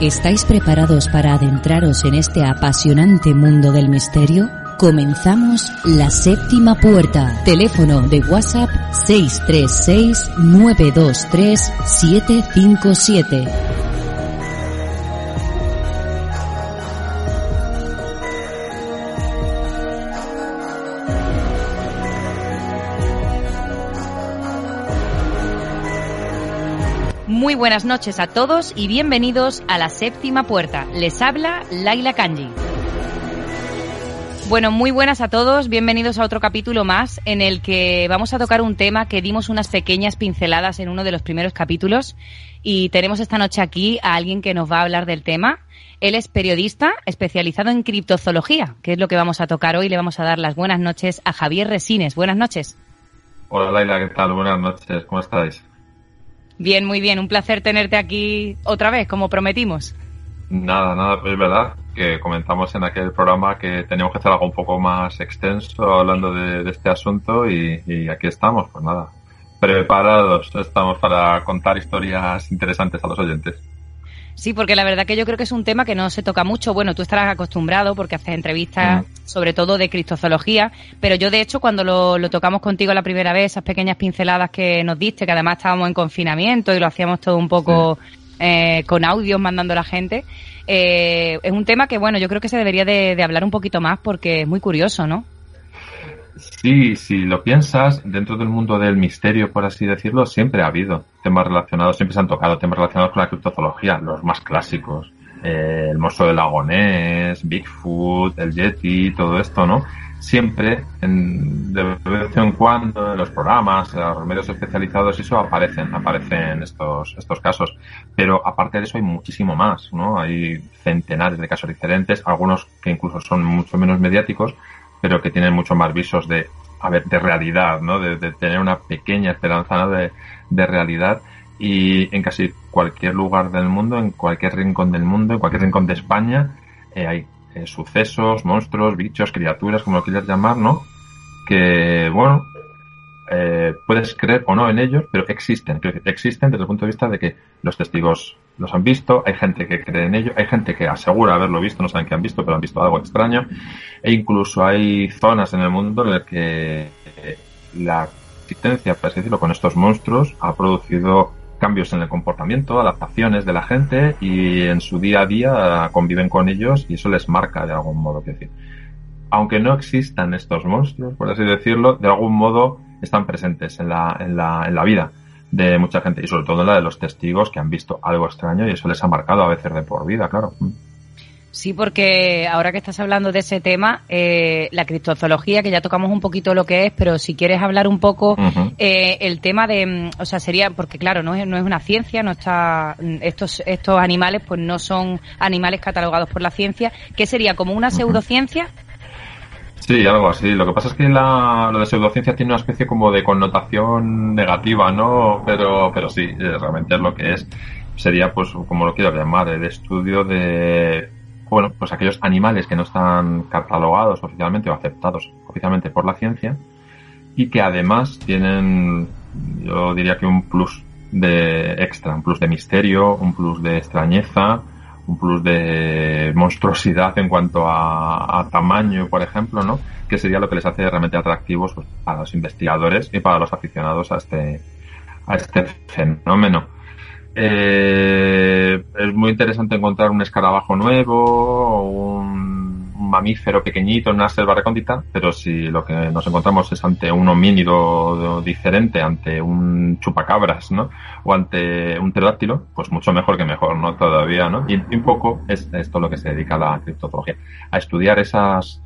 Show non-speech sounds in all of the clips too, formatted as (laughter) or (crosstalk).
¿Estáis preparados para adentraros en este apasionante mundo del misterio? Comenzamos la séptima puerta. Teléfono de WhatsApp 636 923 757. Muy buenas noches a todos y bienvenidos a la séptima puerta. Les habla Laila Kanji. Bueno, muy buenas a todos, bienvenidos a otro capítulo más en el que vamos a tocar un tema que dimos unas pequeñas pinceladas en uno de los primeros capítulos y tenemos esta noche aquí a alguien que nos va a hablar del tema. Él es periodista especializado en criptozoología, que es lo que vamos a tocar hoy. Le vamos a dar las buenas noches a Javier Resines. Buenas noches. Hola Laila, ¿qué tal? Buenas noches, ¿cómo estáis? Bien, muy bien. Un placer tenerte aquí otra vez, como prometimos. Nada, nada, es verdad que comentamos en aquel programa que teníamos que hacer algo un poco más extenso hablando de, este asunto y, aquí estamos, pues nada, preparados estamos para contar historias interesantes a los oyentes. Sí, porque la verdad que yo creo que es un tema que no se toca mucho. Bueno, tú estarás acostumbrado porque haces entrevistas mm. sobre todo de cristozoología, pero yo de hecho cuando lo, tocamos contigo la primera vez, esas pequeñas pinceladas que nos diste, que además estábamos en confinamiento y lo hacíamos todo un poco eh, con audios mandando a la gente, eh, es un tema que bueno, yo creo que se debería de hablar un poquito más porque es muy curioso, ¿no? Sí, si lo piensas, dentro del mundo del misterio, por así decirlo, siempre ha habido temas relacionados, siempre se han tocado temas relacionados con la criptozoología, los más clásicos. Eh, el monstruo del lago Ness, Bigfoot, el Yeti, todo esto, ¿no? Siempre, en, de vez en cuando, en los programas, en los medios especializados, eso aparecen, aparecen estos, estos casos. Pero aparte de eso hay muchísimo más, ¿no? Hay centenares de casos diferentes, algunos que incluso son mucho menos mediáticos, pero que tienen mucho más visos de, a ver, de realidad, ¿no? De, tener una pequeña esperanza de, de realidad y en casi cualquier lugar del mundo, en cualquier rincón del mundo, en cualquier rincón de España, eh, hay eh, sucesos, monstruos, bichos, criaturas, como lo quieras llamar, ¿no? Que, bueno, eh, puedes creer o no en ellos, pero existen. Existen desde el punto de vista de que los testigos los han visto, hay gente que cree en ello, hay gente que asegura haberlo visto, no saben qué han visto, pero han visto algo extraño, e incluso hay zonas en el mundo en las que eh, la existencia, por así decirlo, con estos monstruos ha producido cambios en el comportamiento, adaptaciones de la gente y en su día a día conviven con ellos y eso les marca de algún modo. Que decir, aunque no existan estos monstruos, por así decirlo, de algún modo están presentes en la, en la, en la vida de mucha gente y sobre todo en la de los testigos que han visto algo extraño y eso les ha marcado a veces de por vida, claro. Sí, porque ahora que estás hablando de ese tema, eh, la criptozoología, que ya tocamos un poquito lo que es, pero si quieres hablar un poco eh, el tema de, mm, o sea, sería, porque claro, no es, no es una ciencia, no está, mm, estos, estos animales pues no son animales catalogados por la ciencia, ¿qué sería como una pseudociencia? Sí, algo así. Lo que pasa es que la, lo de pseudociencia tiene una especie como de connotación negativa, ¿no? Pero, pero sí, eh, realmente es lo que es. Sería, pues, como lo quiero llamar, el estudio de, bueno, pues aquellos animales que no están catalogados oficialmente o aceptados oficialmente por la ciencia y que además tienen, yo diría que un plus de extra, un plus de misterio, un plus de extrañeza, un plus de monstruosidad en cuanto a, tamaño, por ejemplo, ¿no? Que sería lo que les hace realmente atractivos pues, para los investigadores y para los aficionados a este, a este fenómeno. Eh, es muy interesante encontrar un escarabajo nuevo, un mamífero pequeñito en una selva recóndita, pero si lo que nos encontramos es ante un homínido diferente, ante un chupacabras, ¿no? O ante un pterodáctilo, pues mucho mejor que mejor, ¿no? Todavía, ¿no? Y, un poco es esto lo que se dedica a la criptozoología, a estudiar esas,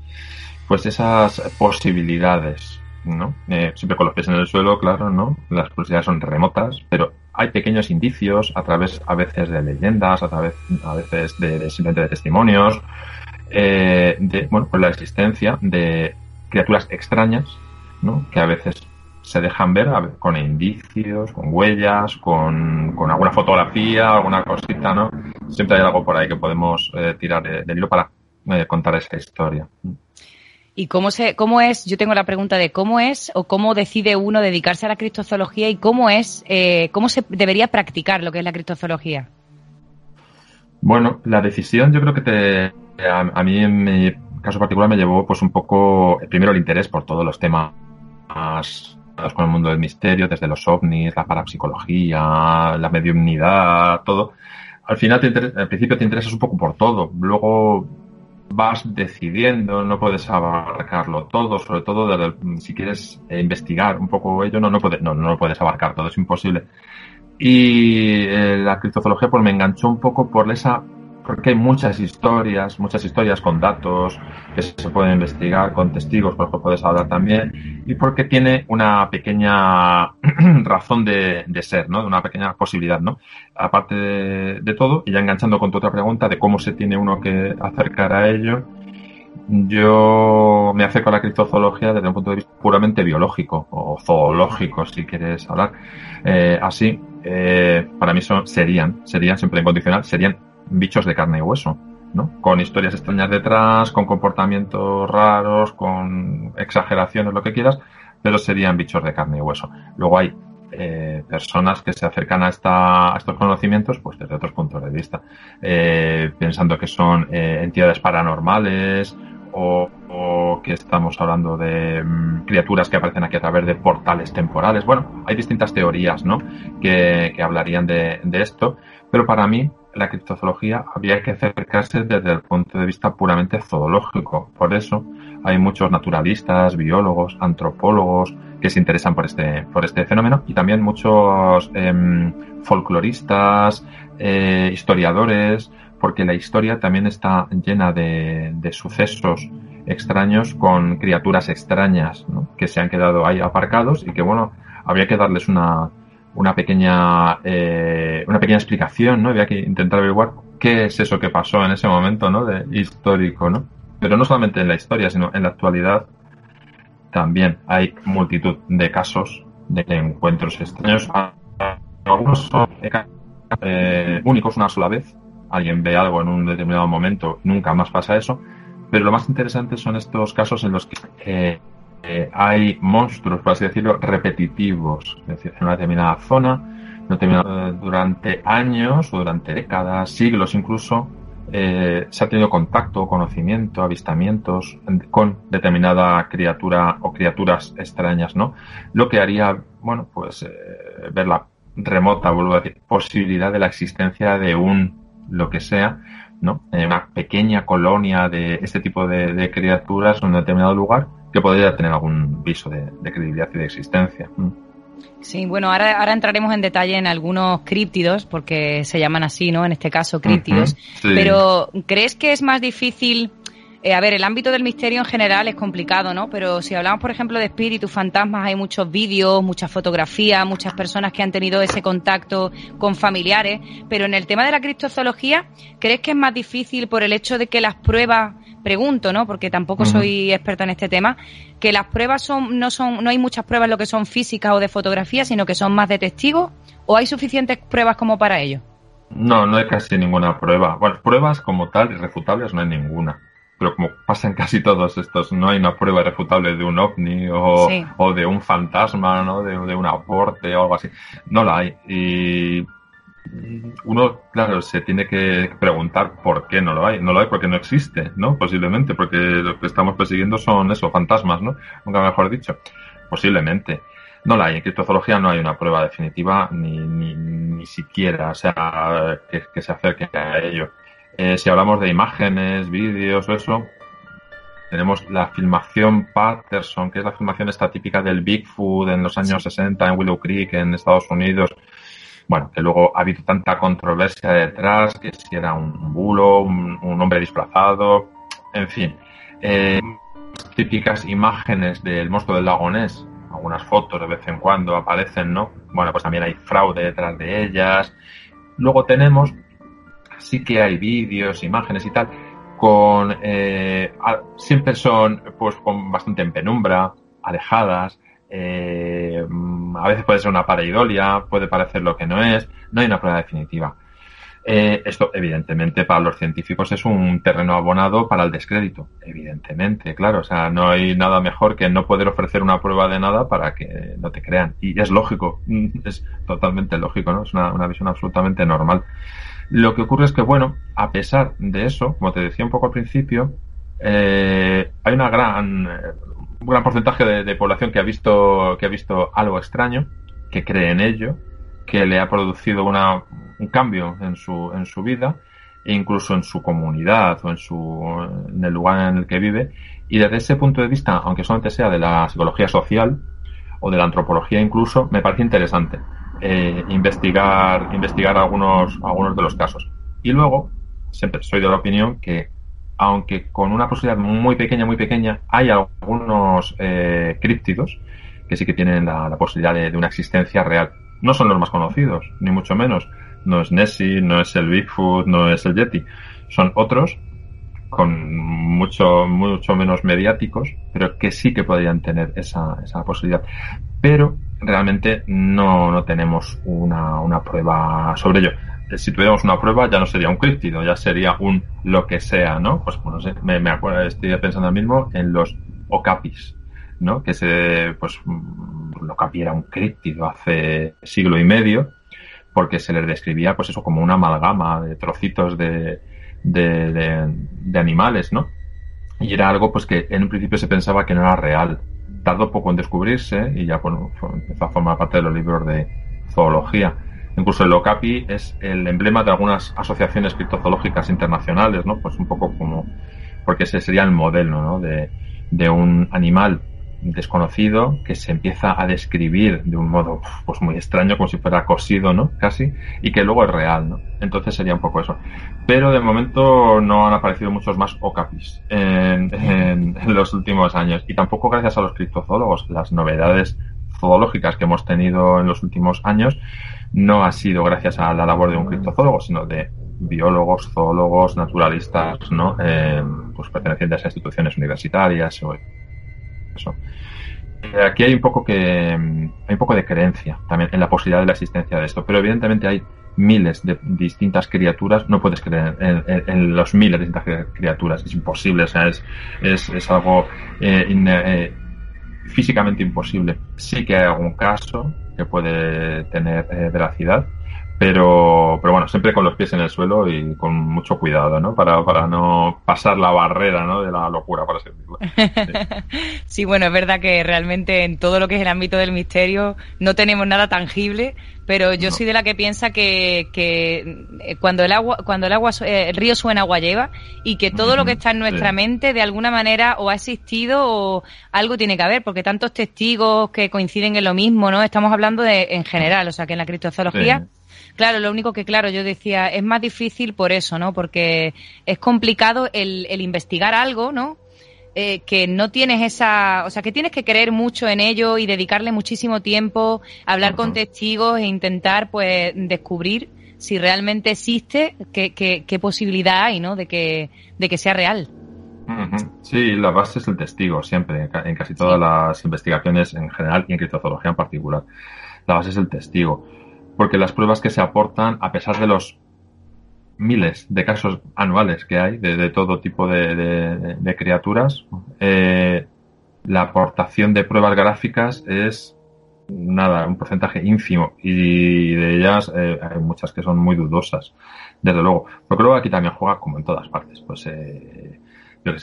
pues esas posibilidades, ¿no? Eh, siempre con los pies en el suelo, claro, ¿no? Las posibilidades son remotas, pero hay pequeños indicios a través, a veces, de leyendas, a través, a veces de simplemente de testimonios, eh, de, bueno, pues la existencia de criaturas extrañas, ¿no? Que a veces se dejan ver con indicios, con huellas, con, alguna fotografía, alguna cosita, ¿no? Siempre hay algo por ahí que podemos eh, tirar del hilo para eh, contar esa historia. ¿Y cómo, se, cómo es, yo tengo la pregunta de cómo es o cómo decide uno dedicarse a la criptozoología y cómo es, cómo se debería practicar lo que es la criptozoología? Bueno, la decisión yo creo que te, a, mí en mi caso particular me llevó pues un poco, primero el interés por todos los temas con el mundo del misterio, desde los ovnis, la parapsicología, la mediumnidad, todo. Al final, al principio te interesas un poco por todo. Luego vas decidiendo, no puedes abarcarlo todo, sobre todo si quieres investigar un poco ello, no, no, puedes, no, no puedes abarcar todo, es imposible. Y eh, la criptozoología pues me enganchó un poco por esa porque hay muchas historias, muchas historias con datos que se pueden investigar, con testigos, por ejemplo, puedes hablar también, y porque tiene una pequeña (clears throat) razón de, ser, ¿no? Una pequeña posibilidad, ¿no? Aparte de, todo, y ya enganchando con tu otra pregunta de cómo se tiene uno que acercar a ello, yo me acerco a la criptozoología desde un punto de vista puramente biológico o zoológico, si quieres hablar eh, así. Eh, para mí son, serían, serían siempre incondicional, serían bichos de carne y hueso, ¿no? Con historias extrañas detrás, con comportamientos raros, con exageraciones, lo que quieras, pero serían bichos de carne y hueso. Luego hay eh, personas que se acercan a, esta, a, estos conocimientos pues desde otros puntos de vista, eh, pensando que son eh, entidades paranormales o, que estamos hablando de mm, criaturas que aparecen aquí a través de portales temporales. Bueno, hay distintas teorías ¿no? que, que hablarían de, de esto, pero para mí la criptozoología habría que acercarse desde el punto de vista puramente zoológico. Por eso hay muchos naturalistas, biólogos, antropólogos que se interesan por este, por este fenómeno y también muchos em, folcloristas, eh, historiadores, porque la historia también está llena de, de sucesos extraños con criaturas extrañas que se han quedado ahí aparcados y que bueno, habría que darles una, una pequeña, eh, una pequeña explicación, ¿no? Había que intentar averiguar qué es eso que pasó en ese momento, ¿no? De histórico, ¿no? Pero no solamente en la historia, sino en la actualidad también hay multitud de casos de encuentros extraños. Algunos son eh, únicos una sola vez. Alguien ve algo en un determinado momento, nunca más pasa eso. Pero lo más interesante son estos casos en los que eh, eh, hay monstruos, por así decirlo, repetitivos, es decir, en una determinada zona, durante años o durante décadas, siglos incluso, eh, se ha tenido contacto, conocimiento, avistamientos con determinada criatura o criaturas extrañas, ¿no? Lo que haría, bueno, pues eh, ver la remota, posibilidad de la existencia de un, lo que sea, ¿no? una pequeña colonia de este tipo de criaturas en un determinado lugar que podría tener algún viso de, credibilidad y de existencia. Mm. Sí, bueno, ahora, ahora entraremos en detalle en algunos críptidos, porque se llaman así, ¿no? En este caso, críptidos. Pero, ¿crees que es más difícil? Eh, a ver, el ámbito del misterio en general es complicado, ¿no? Pero si hablamos, por ejemplo, de espíritus, fantasmas, hay muchos vídeos, muchas fotografías, muchas personas que han tenido ese contacto con familiares. Pero en el tema de la criptozoología, ¿crees que es más difícil por el hecho de que las pruebas pregunto, ¿no? Porque tampoco soy experta en este tema, que las pruebas son, no son, no hay muchas pruebas en lo que son físicas o de fotografía, sino que son más de testigos, o hay suficientes pruebas como para ello. No, no hay casi ninguna prueba. Bueno, pruebas como tal, irrefutables, no hay ninguna. Pero como pasa en (laughs) casi todos estos, no hay una prueba irrefutable de un ovni o, o de un fantasma, ¿no? De, de un aporte o algo así. No la hay. Y uno, claro, se tiene que preguntar por qué no lo hay. No lo hay porque no existe, ¿no? Posiblemente, porque lo que estamos persiguiendo son eso, fantasmas, ¿no? Nunca mejor dicho. Posiblemente. No la hay. En criptozoología no hay una prueba definitiva, ni, ni, ni siquiera, o sea, que, se acerque a ello. Eh, si hablamos de imágenes, vídeos o eso, tenemos la filmación Patterson, que es la filmación esta típica del Bigfoot en los años 60 en Willow Creek, en Estados Unidos, bueno, que luego ha habido tanta controversia detrás, que si era un bulo, un, hombre disfrazado, en fin. Eh, típicas imágenes del monstruo del lago Ness, algunas fotos de vez en cuando aparecen, ¿no? Bueno, pues también hay fraude detrás de ellas. Luego tenemos, sí que hay vídeos, imágenes y tal, con, eh, siempre son, pues, con bastante en penumbra, alejadas, eh, a veces puede ser una pareidolia, puede parecer lo que no es, no hay una prueba definitiva. Eh, esto, evidentemente, para los científicos es un terreno abonado para el descrédito. Evidentemente, claro. O sea, no hay nada mejor que no poder ofrecer una prueba de nada para que no te crean. Y es lógico, (laughs) es totalmente lógico, ¿no? Es una, una visión absolutamente normal. Lo que ocurre es que, bueno, a pesar de eso, como te decía un poco al principio, eh, hay una gran, un gran porcentaje de, de, población que ha visto que ha visto algo extraño, que cree en ello, que le ha producido una, un cambio en su, en su vida e incluso en su comunidad o en, su, en el lugar en el que vive. Y desde ese punto de vista, aunque solamente sea de la psicología social o de la antropología incluso, me parece interesante eh, investigar, investigar algunos, algunos de los casos. Y luego, siempre soy de la opinión que aunque con una posibilidad muy pequeña, muy pequeña, hay algunos eh, críptidos que sí que tienen la, posibilidad de, de, una existencia real. No son los más conocidos, ni mucho menos. No es Nessie, no es el Bigfoot, no es el Yeti. Son otros con mucho, mucho menos mediáticos, pero que sí que podrían tener esa, esa posibilidad. Pero realmente no, no tenemos una, una prueba sobre ello si tuviéramos una prueba ya no sería un críptido, ya sería un lo que sea, ¿no? Pues bueno, sé, me, acuerdo, estoy pensando ahora mismo en los okapis, ¿no? Que se, pues, el okapi era un críptido hace siglo y medio, porque se les describía, pues eso, como una amalgama de trocitos de, de, de, de animales, ¿no? Y era algo, pues que en un principio se pensaba que no era real. Tardó poco en descubrirse y ya, bueno, empezó a formar parte de los libros de zoología Incluso el Okapi es el emblema de algunas asociaciones criptozoológicas internacionales, ¿no? Pues un poco como, porque ese sería el modelo, ¿no? De, de un animal desconocido que se empieza a describir de un modo pues muy extraño como si fuera cosido no casi y que luego es real no entonces sería un poco eso pero de momento no han aparecido muchos más okapis en, en, en los últimos años y tampoco gracias a los criptozoólogos las novedades zoológicas que hemos tenido en los últimos años no ha sido gracias a la labor de un criptozoólogo, sino de biólogos, zoólogos, naturalistas, ¿no? Eh, pues pertenecientes a instituciones universitarias o eso. Eh, aquí hay un poco que hay un poco de creencia también en la posibilidad de la existencia de esto, pero evidentemente hay miles de distintas criaturas, no puedes creer en, los miles de distintas criaturas, es imposible, o sea, es, es, es algo eh, eh, físicamente imposible. Sí que hay algún caso que puede tener eh, veracidad, pero, pero bueno, siempre con los pies en el suelo y con mucho cuidado, ¿no? Para, para no pasar la barrera, ¿no? De la locura, para decirlo. Sí. (laughs) sí, bueno, es verdad que realmente en todo lo que es el ámbito del misterio no tenemos nada tangible, pero yo no. soy de la que piensa que, que eh, cuando el agua, cuando el agua, eh, el río suena agua lleva y que todo lo que está en nuestra sí. mente de alguna manera o ha existido o algo tiene que haber, porque tantos testigos que coinciden en lo mismo, ¿no? Estamos hablando de en general, o sea que en la criptozoología. Sí. Claro, lo único que, claro, yo decía, es más difícil por eso, ¿no? Porque es complicado el, el investigar algo, ¿no? eh, que no tienes esa, o sea, que tienes que creer mucho en ello y dedicarle muchísimo tiempo, hablar uh -huh. con testigos e intentar, pues, descubrir si realmente existe, qué, qué, qué posibilidad hay, ¿no? De que, de que sea real. Uh -huh. Sí, la base es el testigo, siempre, en casi todas sí. las investigaciones en general y en criptozoología en particular. La base es el testigo. Porque las pruebas que se aportan, a pesar de los miles de casos anuales que hay de, todo tipo de, de, criaturas, eh, la aportación de pruebas gráficas es nada, un porcentaje ínfimo y de ellas eh, hay muchas que son muy dudosas, desde luego. Porque luego aquí también juega como en todas partes, pues eh,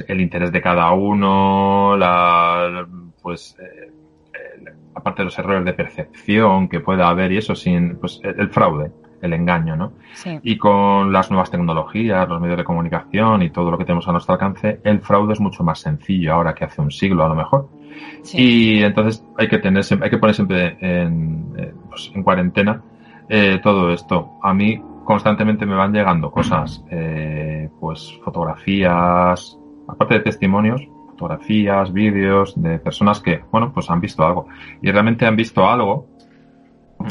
el interés de cada uno, la, pues eh, aparte de los errores de percepción que pueda haber y eso sin, pues el, fraude el engaño, ¿no? Sí. Y con las nuevas tecnologías, los medios de comunicación y todo lo que tenemos a nuestro alcance, el fraude es mucho más sencillo ahora que hace un siglo a lo mejor. Sí. Y entonces hay que tener, hay que poner siempre en, eh, pues, en cuarentena eh, todo esto. A mí constantemente me van llegando cosas, eh, pues fotografías, aparte de testimonios, fotografías, vídeos de personas que, bueno, pues han visto algo. Y realmente han visto algo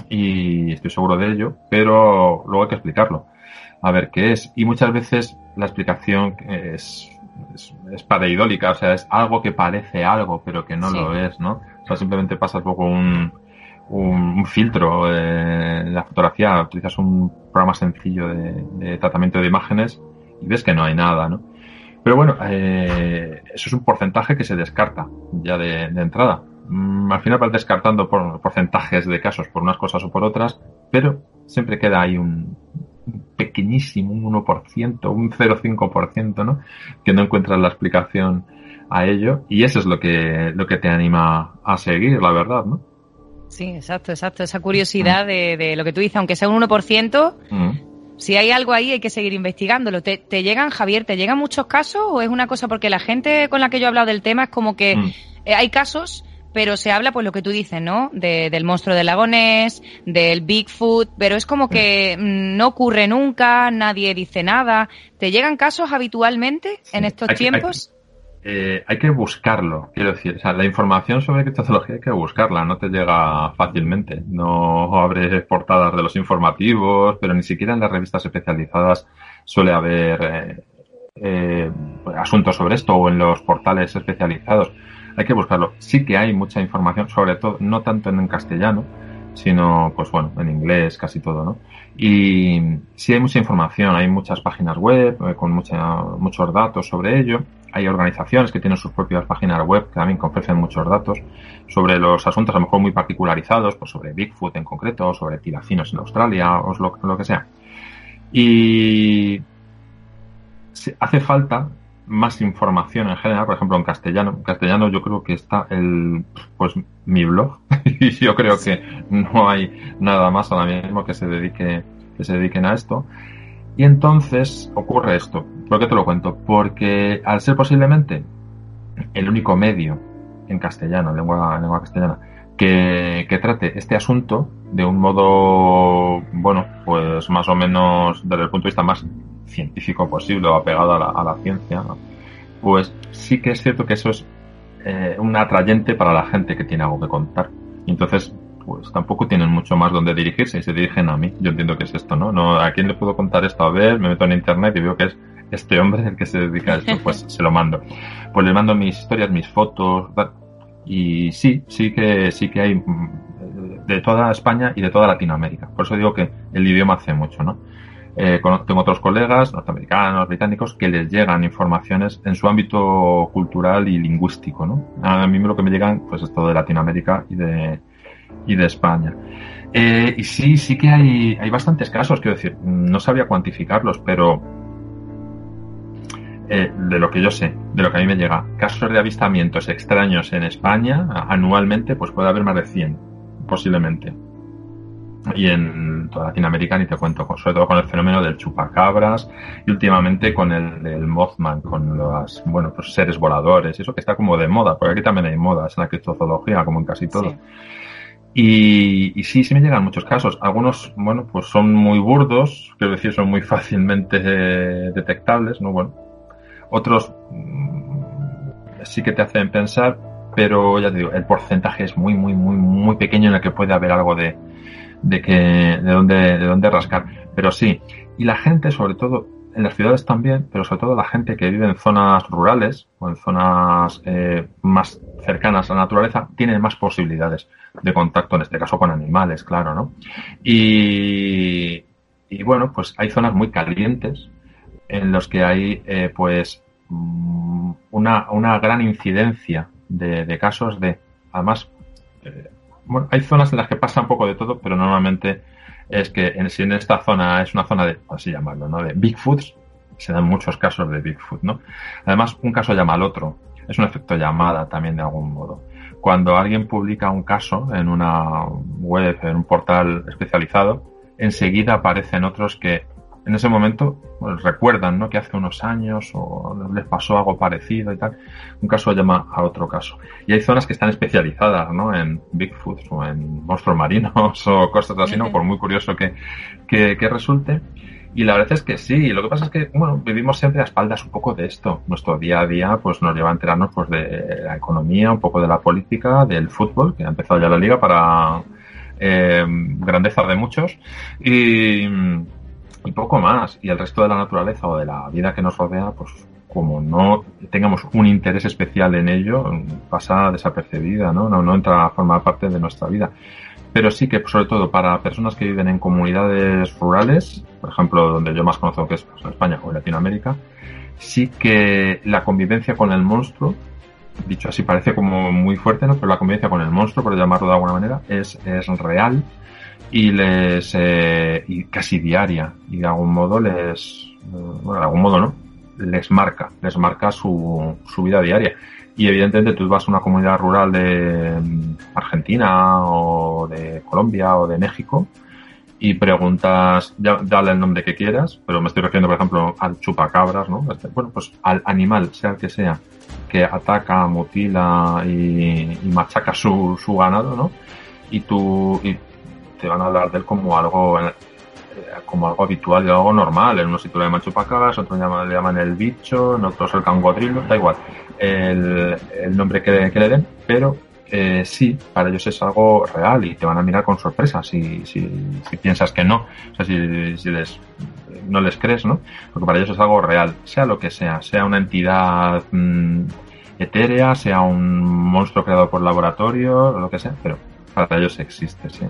y estoy seguro de ello, pero luego hay que explicarlo. A ver qué es. Y muchas veces la explicación es, es, es pareidólica, o sea, es algo que parece algo, pero que no sí. lo es, ¿no? O sea, simplemente pasa un poco un, un, filtro en la fotografía, utilizas un programa sencillo de, tratamiento de imágenes y ves que no hay nada, ¿no? Pero bueno, eh, eso es un porcentaje que se descarta ya de, entrada. Mm, al final vas descartando por porcentajes de casos por unas cosas o por otras, pero siempre queda ahí un, pequeñísimo, un 1%, un 0,5%, ¿no? Que no encuentras la explicación a ello y eso es lo que, lo que te anima a seguir, la verdad, ¿no? Sí, exacto, exacto. Esa curiosidad de, de lo que tú dices, aunque sea un 1%, mm. Si hay algo ahí hay que seguir investigándolo. ¿Te, ¿Te, llegan, Javier, te llegan muchos casos o es una cosa? Porque la gente con la que yo he hablado del tema es como que mm. eh, hay casos pero se habla pues lo que tú dices, ¿no? De, del monstruo del lagones, del Bigfoot, pero es como que mm, no ocurre nunca, nadie dice nada. ¿Te llegan casos habitualmente en estos tiempos? Eh, hay que buscarlo, quiero decir, o sea, la información sobre criptozoología hay que buscarla, no te llega fácilmente. No abres portadas de los informativos, pero ni siquiera en las revistas especializadas suele haber eh, eh, asuntos sobre esto o en los portales especializados. Hay que buscarlo. Sí que hay mucha información, sobre todo, no tanto en castellano, sino, pues bueno, en inglés, casi todo, ¿no? Y sí hay mucha información, hay muchas páginas web con mucha, muchos datos sobre ello hay organizaciones que tienen sus propias páginas web que también ofrecen muchos datos sobre los asuntos a lo mejor muy particularizados, pues sobre Bigfoot en concreto, sobre tiracinos en Australia, o lo, lo que sea. Y hace falta más información en general, por ejemplo en castellano. En castellano yo creo que está el, pues mi blog (laughs) y yo creo que no hay nada más ahora mismo que se dedique, que se dediquen a esto. Y entonces ocurre esto. ¿Por qué te lo cuento? Porque al ser posiblemente el único medio en castellano, lengua, lengua castellana, que, trate este asunto de un modo, bueno, pues más o menos desde el punto de vista más científico posible o apegado a la, ciencia, pues sí que es cierto que eso es eh, un atrayente para la gente que tiene algo que contar. Entonces pues tampoco tienen mucho más donde dirigirse y se dirigen a mí. Yo entiendo que es esto, ¿no? no ¿A quién le puedo contar esto? A ver, me meto en internet y veo que es este hombre el que se dedica a esto, pues (laughs) se lo mando. Pues le mando mis historias, mis fotos, y sí, sí que, sí que hay mm, de toda España y de toda Latinoamérica. Por eso digo que el idioma hace mucho, ¿no? Eh, tengo otros colegas norteamericanos, británicos, que les llegan informaciones en su ámbito cultural y lingüístico, ¿no? A mí lo que me llegan, pues es todo de Latinoamérica y de, y de España. Eh, y sí, sí que hay, hay bastantes casos, quiero decir, no sabía cuantificarlos, pero eh, de lo que yo sé, de lo que a mí me llega, casos de avistamientos extraños en España anualmente, pues puede haber más de 100, posiblemente. Y en toda Latinoamérica ni te cuento, sobre todo con el fenómeno del chupacabras y últimamente con el, el Mothman, con los bueno, pues seres voladores, eso que está como de moda, porque aquí también hay modas en la criptozoología, como en casi todo. Y, y, sí, sí me llegan muchos casos. Algunos, bueno, pues son muy burdos, quiero decir, son muy (laughs) fácilmente eh, detectables, ¿no? Bueno, otros mm, sí que te hacen pensar, pero ya te digo, el porcentaje es muy, muy, muy, muy pequeño en el que puede haber algo de, de que, de dónde, de dónde rascar. Pero sí. Y la gente, sobre todo, en las ciudades también, pero sobre todo la gente que vive en zonas rurales o en zonas eh, más cercanas a la naturaleza, tiene más posibilidades de contacto, en este caso con animales, claro, ¿no? Y, y bueno, pues hay zonas muy calientes en los que hay, eh, pues, mm, una, una gran incidencia de, de casos de, además, eh, bueno, hay zonas en las que pasa un poco de todo, pero normalmente es que en, si en esta zona es una zona de, así llamarlo, ¿no? De Bigfoots, se dan muchos casos de Bigfoot, ¿no? Además, un caso llama al otro. Es un efecto llamada también de algún modo. Cuando alguien publica un caso en una web, en un portal especializado, enseguida aparecen otros que en ese momento pues, recuerdan ¿no? que hace unos años o les pasó algo parecido y tal. Un caso llama a otro caso. Y hay zonas que están especializadas ¿no? en Bigfoot o en monstruos marinos (laughs) o cosas así, ¿no? por muy curioso que, que, que resulte. Y la verdad es que sí, lo que pasa es que, bueno, vivimos siempre a espaldas un poco de esto. Nuestro día a día, pues nos lleva a enterarnos, pues, de la economía, un poco de la política, del fútbol, que ha empezado ya la liga para eh, grandeza de muchos, y, y poco más. Y el resto de la naturaleza o de la vida que nos rodea, pues, como no tengamos un interés especial en ello, pasa desapercibida, ¿no? No, no entra a formar parte de nuestra vida. pero sí que sobre todo para personas que viven en comunidades rurales, por ejemplo, donde yo más conozco que es pues, España o Latinoamérica, sí que la convivencia con el monstruo, dicho así parece como muy fuerte, ¿no? Pero la convivencia con el monstruo, por llamarlo de alguna manera, es, es real y les eh, y casi diaria y de algún modo les bueno de algún modo no les marca les marca su, su vida diaria y evidentemente tú vas a una comunidad rural de mm, Argentina o de Colombia o de México y preguntas, ya, dale el nombre que quieras, pero me estoy refiriendo, por ejemplo, al chupacabras, ¿no? Este, bueno, pues al animal, sea el que sea, que ataca, mutila y, y machaca su, su ganado, ¿no? Y tú, y te van a hablar de él como algo eh, como algo habitual y algo normal. En unos sitios le llaman chupacabras, otros le llaman el bicho, en otros el cangodrilo, da igual el, el nombre que, que, le den, pero eh, sí, para ellos es algo real y te van a mirar con sorpresa si, si, si piensas que no, o sea, si, si les, no les crees, ¿no? Porque para ellos es algo real, sea lo que sea, sea una entidad mmm, etérea, sea un monstruo creado por laboratorio, lo que sea, pero para ellos existe, sí.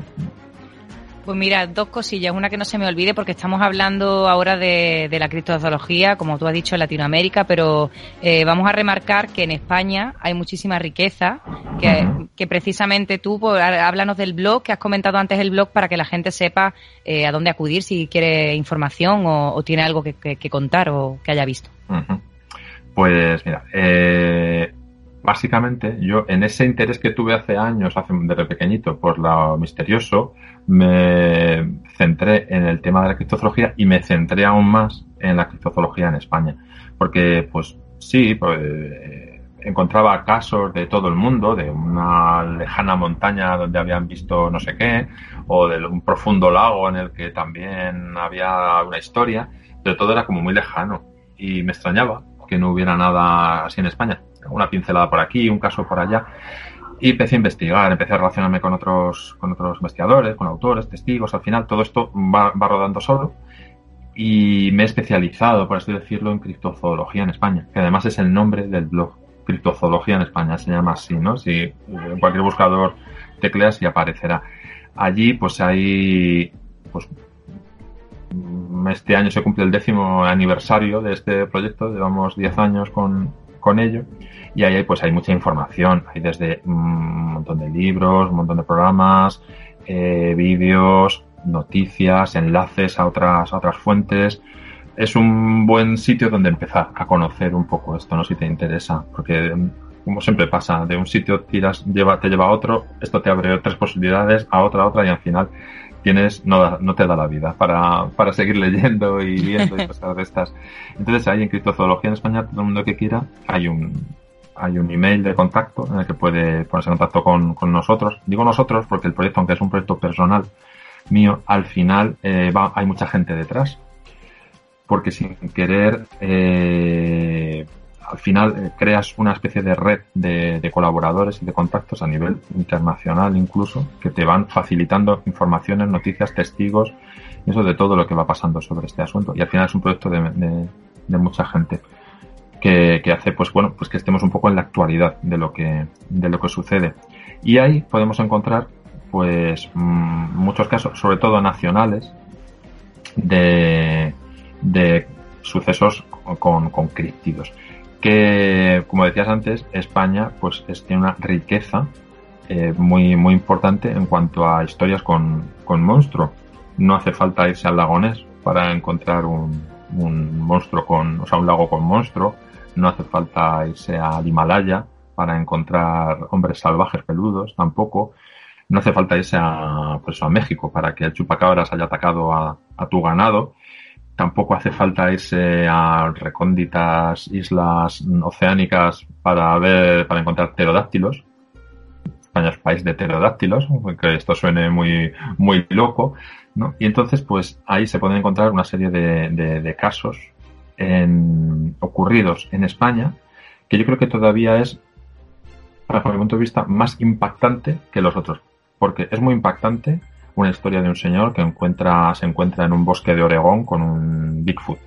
Pues mira, dos cosillas. Una que no se me olvide porque estamos hablando ahora de, de la criptozoología, como tú has dicho, en Latinoamérica, pero eh, vamos a remarcar que en España hay muchísima riqueza, que, que precisamente tú, pues, háblanos del blog, que has comentado antes el blog, para que la gente sepa eh, a dónde acudir si quiere información o, o tiene algo que, que, que, contar o que haya visto. Uh -huh. Pues mira, eh, básicamente yo en ese interés que tuve hace años, hace desde pequeñito, por lo misterioso, me centré en el tema de la criptozoología y me centré aún más en la criptozoología en España. Porque, pues sí, pues, eh, encontraba casos de todo el mundo, de una lejana montaña donde habían visto no sé qué, o de un profundo lago en el que también había una historia, pero todo era como muy lejano. Y me extrañaba que no hubiera nada así en España. Una pincelada por aquí, un caso por allá. Y empecé a investigar, empecé a relacionarme con otros, con otros investigadores, con autores, testigos. Al final todo esto va, va rodando solo. Y me he especializado, por así decirlo, en criptozoología en España, que además es el nombre del blog. Criptozoología en España se llama así, ¿no? Si cualquier buscador tecleas y aparecerá. Allí, pues hay, pues este año se cumple el décimo aniversario de este proyecto, llevamos 10 años con, con ello y ahí pues hay mucha información, hay desde un montón de libros, un montón de programas, eh, vídeos, noticias, enlaces a otras, a otras fuentes. Es un buen sitio donde empezar a conocer un poco esto, ¿no? Si te interesa, porque como siempre pasa, de un sitio tiras, lleva, te lleva a otro, esto te abre otras posibilidades, a otra, a otra, y al final tienes, no, no te da la vida para, para seguir leyendo y viendo y (laughs) cosas de estas. Entonces ahí en criptozoología en España, todo el mundo que quiera, hay un, hay un email de contacto en el que puede ponerse en contacto con, con nosotros. Digo nosotros porque el proyecto, aunque es un proyecto personal mío, al final eh, va, hay mucha gente detrás. Porque sin querer, eh, al final eh, creas una especie de red de, colaboradores y de contactos a nivel internacional incluso, que te van facilitando informaciones, noticias, testigos, eso de todo lo que va pasando sobre este asunto. Y al final es un proyecto de, mucha gente que, hace, pues bueno, pues que estemos un poco en la actualidad de lo que, de lo que sucede. Y ahí podemos encontrar, pues, mmm, muchos casos, sobre todo nacionales, de, de sucesos con, con que, como decías antes, España pues es, tiene una riqueza eh, muy, muy importante en cuanto a historias con, con monstruo. No hace falta irse al lagonés para encontrar un, un monstruo con, o sea, un lago con monstruo. No hace falta irse al Himalaya para encontrar hombres salvajes peludos, tampoco. No hace falta irse a, pues, a México para que el chupacabras haya atacado a, a tu ganado tampoco hace falta irse a recónditas islas oceánicas para ver, para encontrar pterodáctilos. España es país de pterodáctilos, aunque esto suene muy, muy loco. Y entonces, pues ahí se pueden encontrar una serie de, casos en, ocurridos en España que yo creo que todavía es, para mi punto de vista, más impactante que los otros. Porque es muy impactante una historia de un señor que encuentra, se encuentra en un bosque de Oregón con un Bigfoot.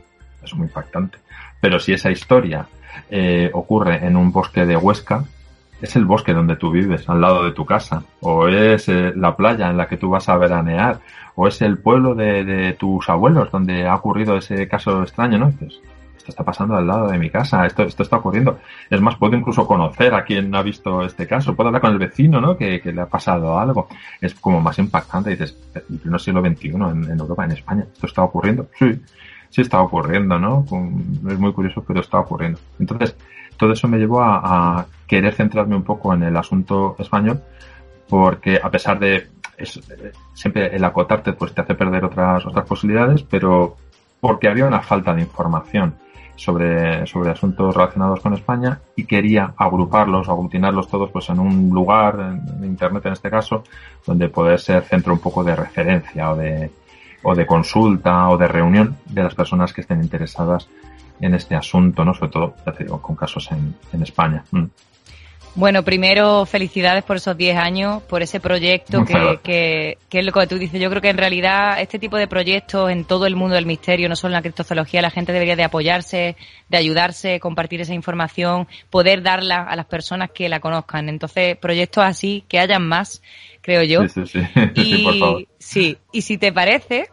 Es muy impactante. Pero si esa historia eh, ocurre en un bosque de Huesca, es el bosque donde tú vives, al lado de tu casa, o es eh, la playa en la que tú vas a veranear, o es el pueblo de, tus abuelos donde ha ocurrido ese caso extraño, ¿no? Esto está pasando al lado de mi casa, esto, esto está ocurriendo. Es más, puedo incluso conocer a quien ha visto este caso, puedo hablar con el vecino, ¿no? Que, le ha pasado algo. Es como más impactante, dices, en pleno siglo XXI, en, en Europa, en España, esto está ocurriendo. Sí, sí está ocurriendo, ¿no? es muy curioso, pero está ocurriendo. Entonces, todo eso me llevó a, querer centrarme un poco en el asunto español, porque a pesar de siempre el acotarte pues te hace perder otras otras posibilidades, pero porque había una falta de información sobre, sobre asuntos relacionados con España y quería agruparlos, aglutinarlos todos pues en un lugar, en internet en este caso, donde poder ser centro un poco de referencia o de, o de consulta o de reunión de las personas que estén interesadas en este asunto, ¿no? Sobre todo, ya te digo, con casos en, en España. Mm. Bueno, primero, felicidades por esos 10 años, por ese proyecto que, que, que, es lo que tú dices. Yo creo que en realidad este tipo de proyectos en todo el mundo del misterio, no solo en la criptozoología, la gente debería de apoyarse, de ayudarse, compartir esa información, poder darla a las personas que la conozcan. Entonces, proyectos así, que hayan más, creo yo. Sí, sí, sí. (laughs) Y, por favor. sí, y si te parece,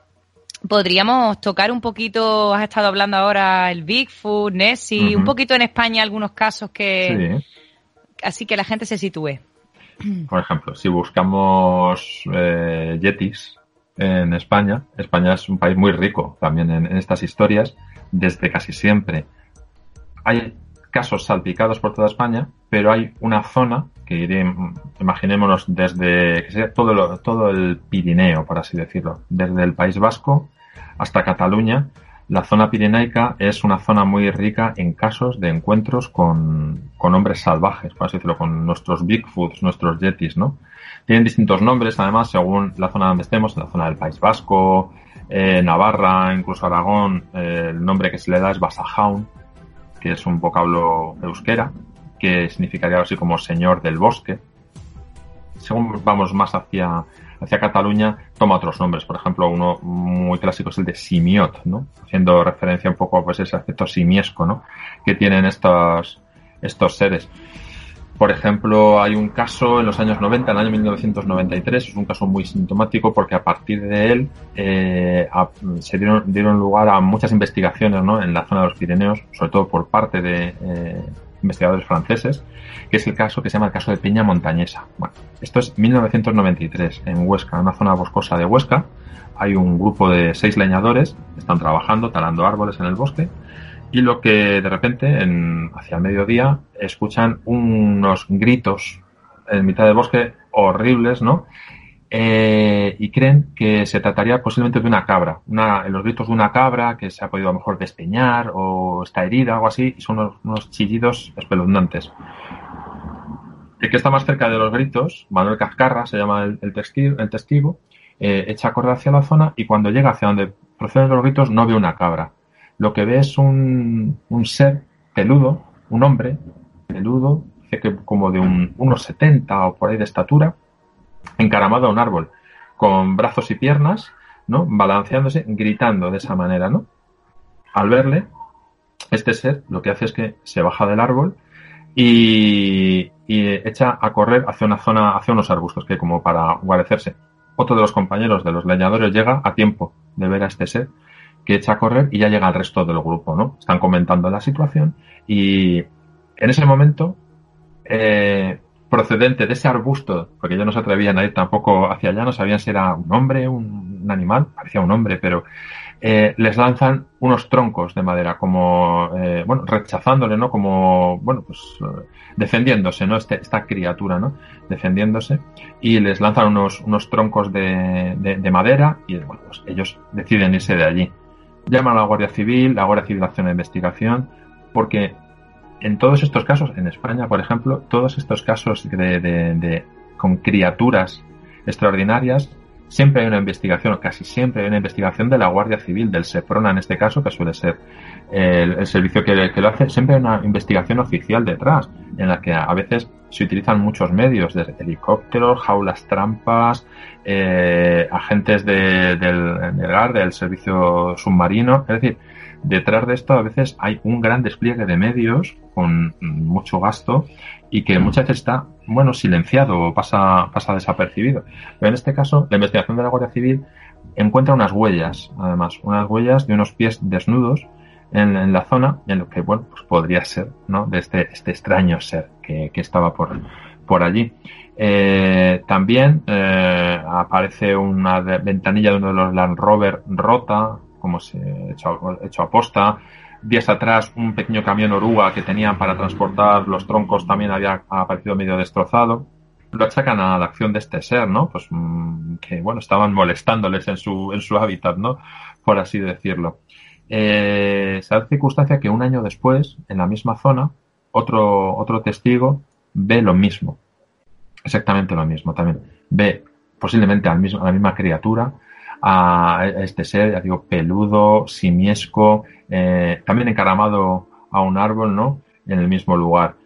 podríamos tocar un poquito, has estado hablando ahora el Bigfoot, Nessie, un poquito en España algunos casos que... Así que la gente se sitúe. Por ejemplo, si buscamos eh, yetis en España, España es un país muy rico también en, estas historias, desde casi siempre. Hay casos salpicados por toda España, pero hay una zona que iré, imaginémonos desde que sea todo, todo el Pirineo, por así decirlo, desde el País Vasco hasta Cataluña, la zona pirenaica es una zona muy rica en casos de encuentros con, hombres salvajes, por así decirlo, con nuestros Bigfoots, nuestros Yetis, ¿no? Tienen distintos nombres, además, según la zona donde estemos, en la zona del País Vasco, eh, Navarra, incluso Aragón, eh, el nombre que se le da es Basajaun, que es un vocablo euskera, que significaría así como señor del bosque. Según vamos más hacia hacia Cataluña toma otros nombres. Por ejemplo, uno muy clásico es el de simiot, ¿no? Haciendo referencia un poco a pues, ese aspecto simiesco, ¿no? Que tienen estos, estos seres. Por ejemplo, hay un caso en los años 90, en el año 1993, es un caso muy sintomático porque a partir de él eh, se dieron, dieron, lugar a muchas investigaciones ¿no? en la zona de los Pirineos, sobre todo por parte de eh, investigadores franceses, que es el caso que se llama el caso de Peña Montañesa. Bueno, esto es 1993 en Huesca, en una zona boscosa de Huesca. Hay un grupo de seis leñadores están trabajando, talando árboles en el bosque y lo que de repente, en, hacia el mediodía, escuchan unos gritos en mitad del bosque horribles, ¿no? Eh, y creen que se trataría posiblemente de una cabra, una, los gritos de una cabra que se ha podido a lo mejor despeñar o está herida, algo así, y son unos, chillidos espeluznantes. El que está más cerca de los gritos, Manuel Cascarra, se llama el, testigo, el testigo eh, echa a correr hacia la zona y cuando llega hacia donde proceden los gritos no ve una cabra. Lo que ve es un, un ser peludo, un hombre peludo, como de un, unos 70 o por ahí de estatura, encaramado a un árbol, con brazos y piernas, ¿no? Balanceándose, gritando de esa manera, ¿no? Al verle, este ser lo que hace es que se baja del árbol y, echa a correr hacia una zona, hacia unos arbustos que como para guarecerse. Otro de los compañeros de los leñadores llega a tiempo de ver a este ser que echa a correr y ya llega al resto del grupo, ¿no? Están comentando la situación y en ese momento eh, procedente de ese arbusto, porque ellos no se atrevían a ir tampoco hacia allá, no sabían si era un hombre, un, animal, parecía un hombre, pero eh, les lanzan unos troncos de madera, como, eh, bueno, rechazándole, ¿no? Como, bueno, pues eh, defendiéndose, ¿no? Este, esta criatura, ¿no? Defendiéndose, y les lanzan unos, unos troncos de, de, madera, y bueno, pues ellos deciden irse de allí. Llaman a la Guardia Civil, la Guardia Civil hace una investigación, porque en todos estos casos, en España, por ejemplo, todos estos casos de, con criaturas extraordinarias, siempre hay una investigación, o casi siempre hay una investigación de la Guardia Civil, del SEPRONA en este caso, que suele ser el, servicio que, lo hace, siempre hay una investigación oficial detrás, en la que a veces se utilizan muchos medios, desde helicópteros, jaulas trampas, eh, agentes de, del, del, del servicio submarino. Es decir, detrás de esto a veces hay un gran despliegue de medios con mucho gasto y que muchas veces está, bueno, silenciado o pasa, pasa desapercibido. Pero en este caso, la investigación de la Guardia Civil encuentra unas huellas, además, unas huellas de unos pies desnudos en, la zona, en lo que, bueno, pues podría ser, ¿no? De este, este extraño ser que, que estaba por, por allí. Eh, también eh, aparece una ventanilla de uno de los Land Rover rota, como se hecho, hecho a. Días atrás, un pequeño camión oruga que tenían para transportar los troncos también había aparecido medio destrozado. Lo achacan a la acción de este ser, ¿no? Pues mm, que, bueno, estaban molestándoles en su, en su hábitat, ¿no? Por así decirlo. Eh, se da circunstancia que un año después, en la misma zona, otro, otro testigo ve lo mismo. Exactamente lo mismo también. Ve posiblemente a la misma criatura, a este ser, digo, peludo, simiesco, eh, también encaramado a un árbol, ¿no? En el mismo lugar.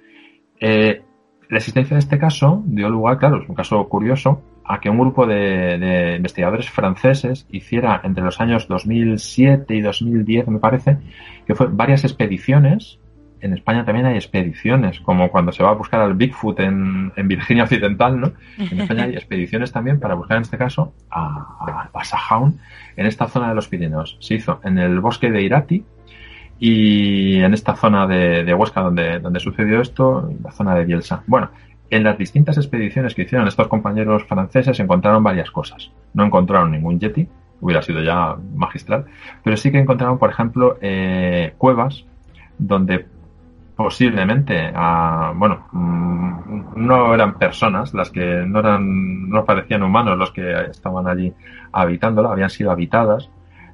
Eh, la existencia de este caso dio lugar, claro, es un caso curioso, a que un grupo de, investigadores franceses hiciera entre los años 2007 y 2010, me parece, que fue varias expediciones. En España también hay expediciones, como cuando se va a buscar al Bigfoot en, Virginia Occidental, ¿no? En España hay expediciones también para buscar, en este caso, a, a en esta zona de los Pirineos. Se hizo en el bosque de Irati, y en esta zona de, de, Huesca donde, donde sucedió esto, en la zona de Bielsa. Bueno, en las distintas expediciones que hicieron estos compañeros franceses encontraron varias cosas. No encontraron ningún yeti, hubiera sido ya magistral, pero sí que encontraron, por ejemplo, eh, cuevas donde posiblemente, ah, bueno, mm, no eran personas las que no eran, no parecían humanos los que estaban allí habitándola, habían sido habitadas,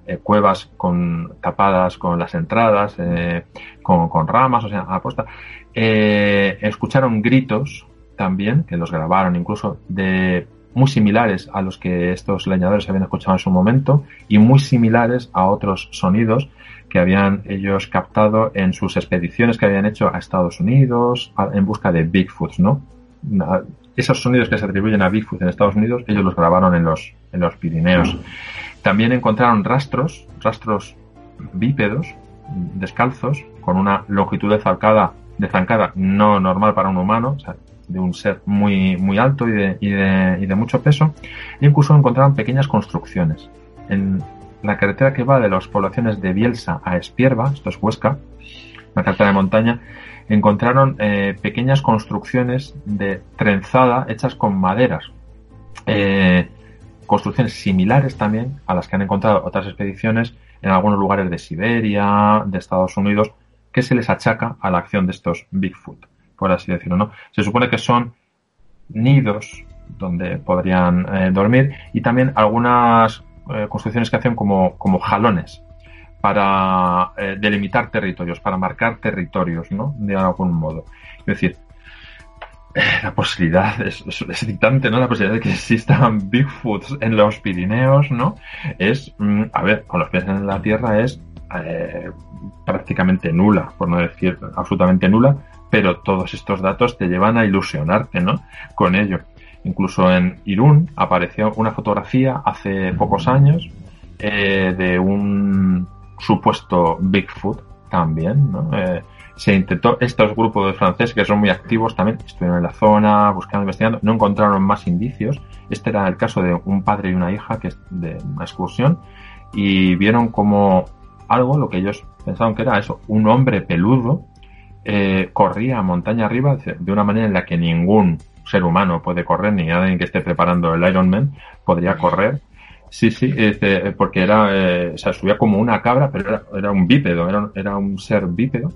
eh, cuevas con tapadas con las entradas, eh, con, con, ramas, o sea, apuesta. escucharon gritos también, que los grabaron incluso de muy similares a los que estos leñadores habían escuchado en su momento y muy similares a otros sonidos que habían ellos captado en sus expediciones que habían hecho a Estados Unidos en busca de Bigfoot, ¿no? Esos sonidos que se atribuyen a Bigfoot en Estados Unidos, ellos los grabaron en los, en los Pirineos. También encontraron rastros, rastros bípedos, descalzos, con una longitud de zancada, de zancada no normal para un humano, o sea, de un ser muy, muy alto y de, y, de, y de mucho peso, e incluso encontraron pequeñas construcciones. En la carretera que va de las poblaciones de Bielsa a Espierva, esto es Huesca, una carretera de montaña, encontraron eh, pequeñas construcciones de trenzada hechas con maderas. Eh, construcciones similares también a las que han encontrado otras expediciones en algunos lugares de Siberia, de Estados Unidos, que se les achaca a la acción de estos Bigfoot por así decirlo, ¿no? Se supone que son nidos donde podrían eh, dormir y también algunas eh, construcciones que hacen como, como jalones para eh, delimitar territorios, para marcar territorios, ¿no? De algún modo. Es decir, la posibilidad es, es, ¿no? La posibilidad de que existan Bigfoots en los Pirineos, ¿no? Es, mm, a ver, con los pies en la tierra es prácticamente nula, por no decir absolutamente nula, pero todos estos datos te llevan a ilusionarte, ¿no? Con ello. Incluso en Irún apareció una fotografía hace pocos años eh, de un supuesto Bigfoot también, ¿no? Eh, se intentó, estos grupos de franceses que son muy activos también estuvieron en la zona buscando, investigando, no encontraron más indicios. Este era el caso de un padre y una hija que de una excursión y vieron como algo, lo que ellos pensaban que era eso, un hombre peludo eh, corría montaña arriba de una manera en la que ningún ser humano puede correr, ni alguien que esté preparando el Ironman podría correr. Sí, sí, este, porque era, eh, o sea, subía como una cabra, pero era, era un bípedo, era, era, un ser bípedo.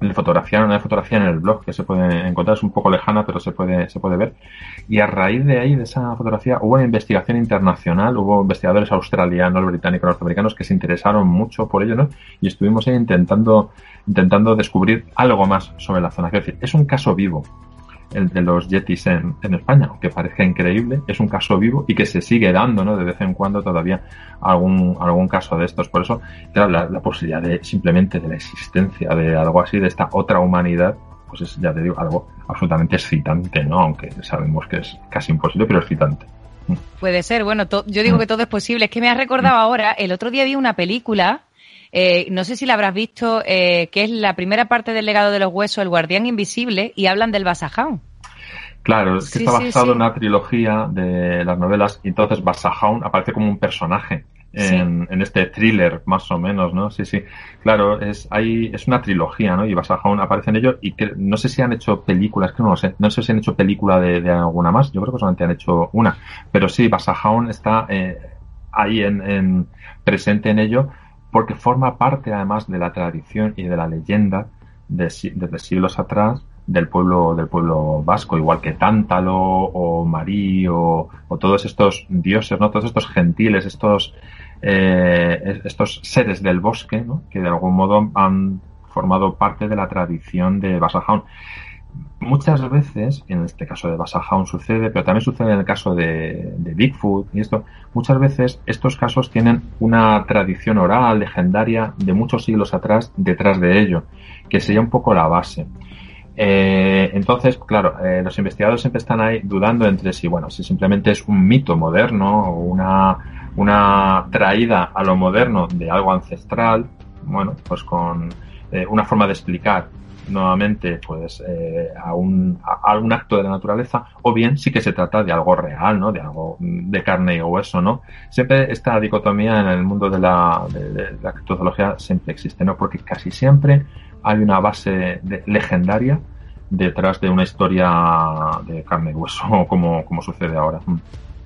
Le fotografiaron, una fotografía en el blog que se puede encontrar, es un poco lejana, pero se puede, se puede ver. Y a raíz de ahí, de esa fotografía, hubo una investigación internacional, hubo investigadores australianos, británicos, norteamericanos que se interesaron mucho por ello, ¿no? Y estuvimos ahí intentando intentando descubrir algo más sobre la zona. Es decir, es un caso vivo el de los Yetis en, España, aunque parezca increíble, es un caso vivo y que se sigue dando, ¿no? De vez en cuando todavía algún, algún caso de estos. Por eso, claro, la, posibilidad de simplemente de la existencia de algo así, de esta otra humanidad, pues es, ya te digo, algo absolutamente excitante, ¿no? Aunque sabemos que es casi imposible, pero excitante. Puede ser, bueno, yo digo mm. que todo es posible. Es que me has recordado mm. ahora, el otro día vi una película, eh, no sé si la habrás visto, eh, que es la primera parte del legado de los huesos, El Guardián Invisible, y hablan del Basajón. Claro, es que está basado en una trilogía de las novelas y entonces Basajaun aparece como un personaje en, en, este thriller, más o menos, ¿no? Sí, sí. Claro, es, hay, es una trilogía, ¿no? Y Basajaun aparece en ello y que no sé si han hecho películas, que no lo sé, no sé si han hecho película de, de alguna más, yo creo que solamente han hecho una, pero sí, Basajaun está eh, ahí en, en, presente en ello porque forma parte además de la tradición y de la leyenda de, desde siglos atrás del pueblo del pueblo vasco, igual que Tántalo o Marí o, todos estos dioses, ¿no? Todos estos gentiles, estos eh, estos seres del bosque, ¿no? Que de algún modo han formado parte de la tradición de Basajaun. Muchas veces, en este caso de Basajaun sucede, pero también sucede en el caso de, Bigfoot y esto, muchas veces estos casos tienen una tradición oral, legendaria, de muchos siglos atrás detrás de ello, que sería un poco la base. Eh, entonces, claro, eh, los investigadores siempre están ahí dudando entre si, bueno, si simplemente es un mito moderno o una, una traída a lo moderno de algo ancestral, bueno, pues con eh, una forma de explicar nuevamente pues a, un, a, un acto de la naturaleza o bien sí que se trata de algo real no de algo de carne y hueso no siempre esta dicotomía en el mundo de la, de, la criptozoología siempre existe no porque casi siempre hay una base legendaria detrás de una historia de carne y hueso, (laughs) como, como sucede ahora.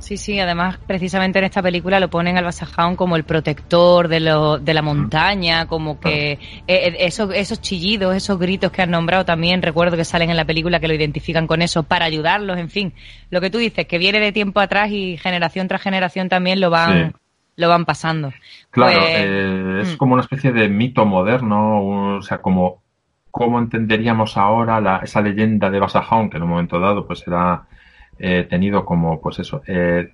Sí, sí, además precisamente en esta película lo ponen al Basajaun como el protector de, lo, de la mm. montaña, como que eh, eh, esos, esos chillidos, esos gritos que han nombrado también, recuerdo que salen en la película que lo identifican con eso para ayudarlos, en fin, lo que tú dices, que viene de tiempo atrás y generación tras generación también lo van, lo van pasando. Claro, pues, eh, es mm. como una especie de mito moderno, o sea, como cómo entenderíamos ahora la, esa leyenda de Basajaun, que en un momento dado pues era eh, tenido como, pues eso, eh,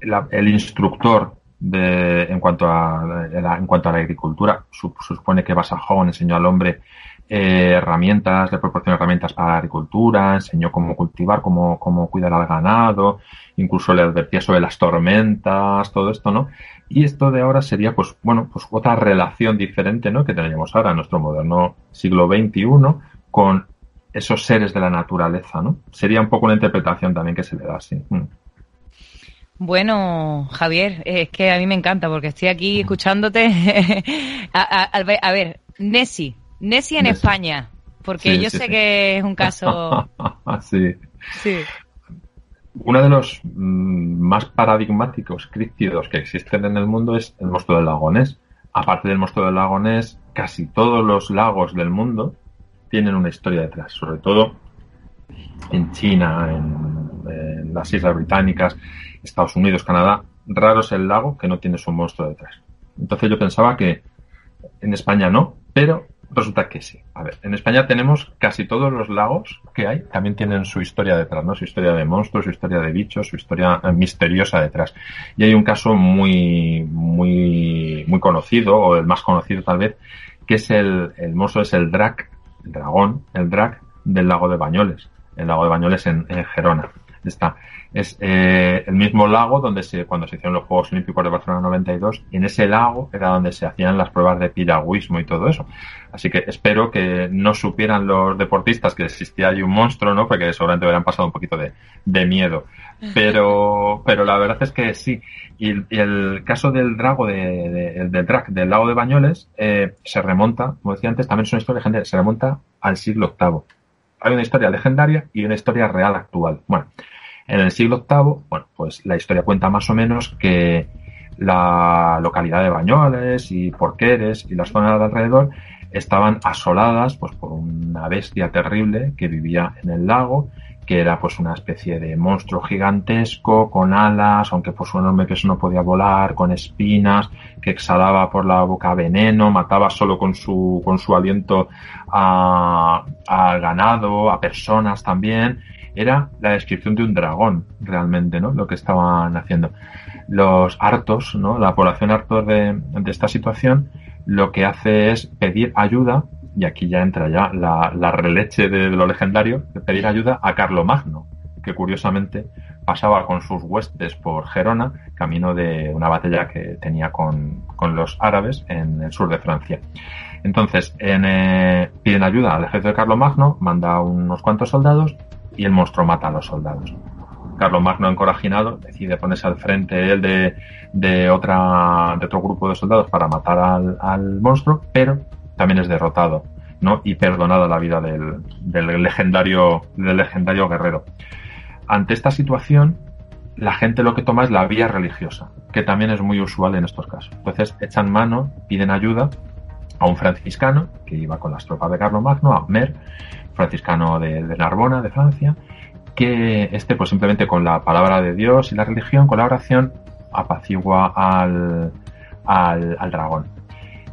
el instructor de, en cuanto a en cuanto a la agricultura. supone que Basajaun enseñó al hombre eh, herramientas, le proporcionó herramientas para la agricultura, enseñó cómo cultivar, cómo, cómo cuidar al ganado, incluso le advertía sobre las tormentas, todo esto, ¿no? Y esto de ahora sería, pues, bueno, pues otra relación diferente, ¿no? Que tenemos ahora en nuestro moderno siglo XXI con esos seres de la naturaleza, ¿no? Sería un poco una interpretación también que se le da así. Mm. Bueno, Javier, es que a mí me encanta porque estoy aquí escuchándote. (laughs) a, ver, Nessie, Nessie en España, porque yo sé que es un caso. (laughs) sí. Sí uno de los mm, más paradigmáticos críptidos que existen en el mundo es el monstruo del lago Ness. Aparte del monstruo del lago Ness, casi todos los lagos del mundo tienen una historia detrás, sobre todo en China, en, las Islas Británicas, Estados Unidos, Canadá. Raro es el lago que no tiene su monstruo detrás. Entonces yo pensaba que en España no, pero Resulta que sí. A ver, en España tenemos casi todos los lagos que hay, también tienen su historia detrás, ¿no? Su historia de monstruos, su historia de bichos, su historia eh, misteriosa detrás. Y hay un caso muy, muy, muy conocido, o el más conocido tal vez, que es el, el monstruo, es el drac, dragón, el drac del lago de Bañoles, el lago de Bañoles en Gerona. Está es eh, el mismo lago donde se, cuando se hicieron los Juegos Olímpicos de Barcelona 92, y en ese lago era donde se hacían las pruebas de piragüismo y todo eso. Así que espero que no supieran los deportistas que existía allí un monstruo, ¿no? Porque seguramente hubieran pasado un poquito de, de miedo. Pero, pero la verdad es que sí. Y, el caso del drago de, del drag del lago de Bañoles eh, se remonta, como decía antes, también es una historia legendaria, se remonta al siglo VIII. Hay una historia legendaria y una historia real actual. Bueno, en el siglo VIII, bueno, pues la historia cuenta más o menos que la localidad de Bañoles y Porqueres y las zonas de alrededor estaban asoladas pues por una bestia terrible que vivía en el lago que era pues una especie de monstruo gigantesco con alas, aunque por su enorme peso no podía volar, con espinas, que exhalaba por la boca veneno, mataba solo con su, con su aliento al ganado, a personas también, era la descripción de un dragón, realmente, ¿no? Lo que estaban haciendo. Los hartos, ¿no? La población hartos de, esta situación, lo que hace es pedir ayuda y aquí ya entra ya la, la releche de, lo legendario, de pedir ayuda a Carlomagno, que curiosamente pasaba con sus huestes por Gerona, camino de una batalla que tenía con, los árabes en el sur de Francia. Entonces, en, eh, piden ayuda al ejército de Carlomagno, manda unos cuantos soldados y el monstruo mata a los soldados. Carlomagno, encorajinado, decide ponerse al frente él de, de, otra, de otro grupo de soldados para matar al, al monstruo, pero también es derrotado ¿no? y perdonada la vida del, del, legendario, del legendario guerrero. Ante esta situación, la gente lo que toma es la vía religiosa, que también es muy usual en estos casos. Entonces echan mano, piden ayuda a un franciscano que iba con las tropas de Carlomagno, a Mer, franciscano de, Narbona, de Francia, que este pues simplemente con la palabra de Dios y la religión, con la oración, apacigua al, al, dragón.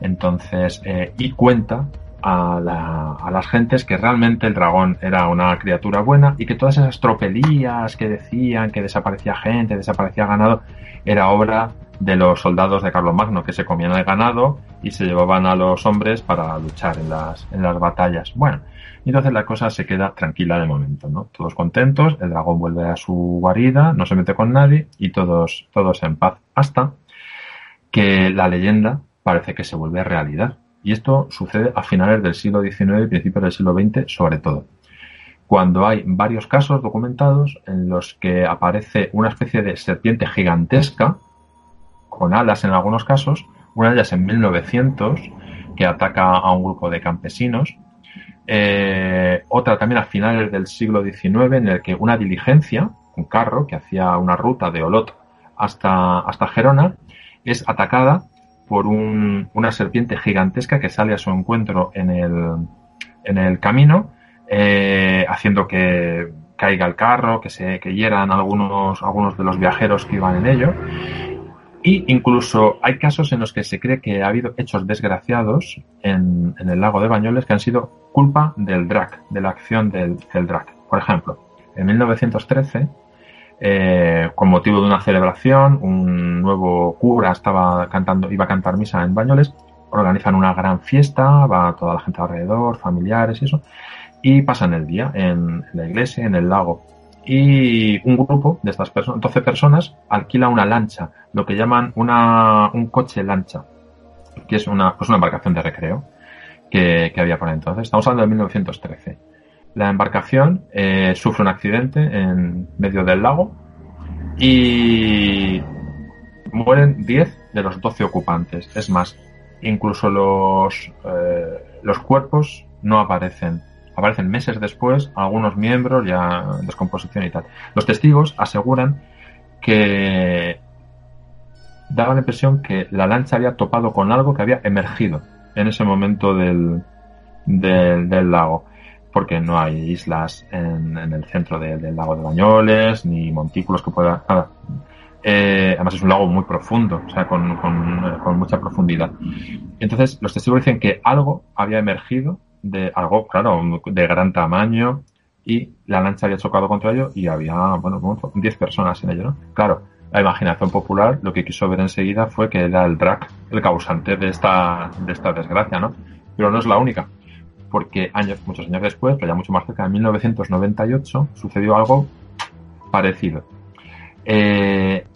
Entonces, eh, y cuenta a, a, las gentes que realmente el dragón era una criatura buena y que todas esas tropelías que decían que desaparecía gente, desaparecía ganado, era obra de los soldados de Carlomagno que se comían el ganado y se llevaban a los hombres para luchar en las, en las batallas. Bueno, entonces la cosa se queda tranquila de momento, ¿no? Todos contentos, el dragón vuelve a su guarida, no se mete con nadie y todos, todos en paz. Hasta que la leyenda parece que se vuelve realidad y esto sucede a finales del siglo XIX y principios del siglo XX sobre todo. Cuando hay varios casos documentados en los que aparece una especie de serpiente gigantesca, con alas en algunos casos, una de ellas en 1900, que ataca a un grupo de campesinos, eh, otra también a finales del siglo XIX en el que una diligencia, un carro que hacía una ruta de Olot hasta, hasta Gerona, es atacada por un, una serpiente gigantesca que sale a su encuentro en el, en el camino, eh, haciendo que caiga el carro, que se que hieran algunos, algunos de los viajeros que iban en ello. Y incluso hay casos en los que se cree que ha habido hechos desgraciados en, en el lago de Bañoles que han sido culpa del DRAC, de la acción del, del DRAC. Por ejemplo, en 1913 eh, con motivo de una celebración, un nuevo cura estaba cantando, iba a cantar misa en Bañoles, organizan una gran fiesta, va toda la gente alrededor, familiares y eso, y pasan el día en, la iglesia, en el lago. Y un grupo de estas personas, 12 personas, alquila una lancha, lo que llaman una, un coche lancha, que es una, pues una embarcación de recreo que, que había por entonces. Estamos hablando de 1913 la embarcación eh, sufre un accidente en medio del lago y mueren 10 de los 12 ocupantes. Es más, incluso los, eh, los cuerpos no aparecen. Aparecen meses después, algunos miembros ya en descomposición y tal. Los testigos aseguran que daba la impresión que la lancha había topado con algo que había emergido en ese momento del, del, del lago porque no hay islas en, el centro del lago de Bañoles, ni montículos que pueda... Nada. Eh, además es un lago muy profundo, o sea, con, con, mucha profundidad. Entonces, los testigos dicen que algo había emergido de algo, claro, de gran tamaño y la lancha había chocado contra ello y había, bueno, 10 personas en ello, ¿no? Claro, la imaginación popular lo que quiso ver enseguida fue que era el drag el causante de esta, de esta desgracia, ¿no? Pero no es la única porque años, muchos años después, pero ya mucho más cerca, en 1998, sucedió algo parecido. Eh,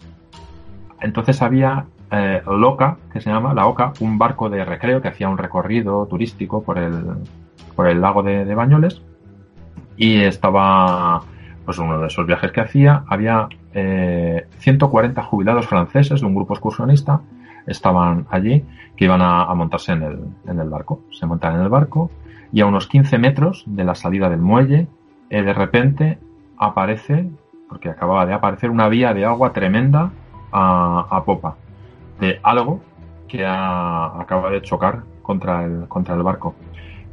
entonces había eh, Loca, que se llama, la Oca, un barco de recreo que hacía un recorrido turístico por el, por el lago de, Bañoles. Y estaba, pues uno de esos viajes que hacía, había 140 eh, jubilados franceses de un grupo excursionista, estaban allí, que iban a, montarse en el, en el barco. Se montan en el barco, y a unos 15 metros de la salida del muelle, eh, de repente aparece, porque acababa de aparecer, una vía de agua tremenda a, popa de algo que acaba de chocar contra el, contra el barco.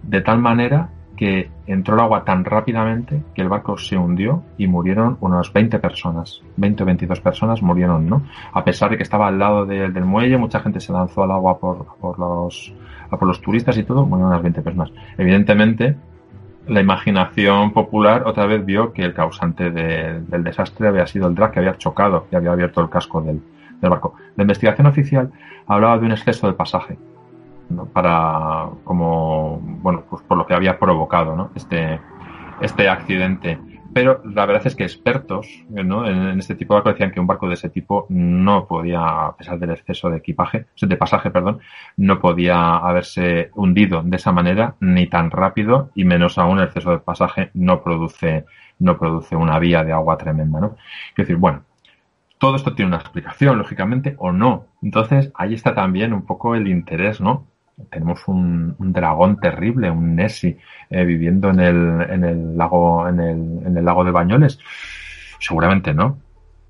De tal manera que entró el agua tan rápidamente que el barco se hundió y murieron unas 20 personas. 20 o 22 personas murieron, ¿no? A pesar de que estaba al lado del muelle, mucha gente se lanzó al agua por, por, los, por los turistas y todo, murieron unas 20 personas. Evidentemente, la imaginación popular otra vez vio que el causante del desastre había sido el drag que había chocado y había abierto el casco del, del barco. La investigación oficial hablaba de un exceso de pasaje para como bueno pues por lo que había provocado ¿no? este este accidente pero la verdad es que expertos ¿no? en, este tipo de barco decían que un barco de ese tipo no podía, a pesar del exceso de equipaje, de pasaje, perdón, no podía haberse hundido de esa manera ni tan rápido y menos aún el exceso de pasaje no produce, no produce una vía de agua tremenda, ¿no? Es decir, bueno, todo esto tiene una explicación, lógicamente, o no. Entonces, ahí está también un poco el interés, ¿no? tenemos un, dragón terrible, un Nessie, eh, viviendo en el, en el lago, en el, en el lago de Bañoles. Seguramente no.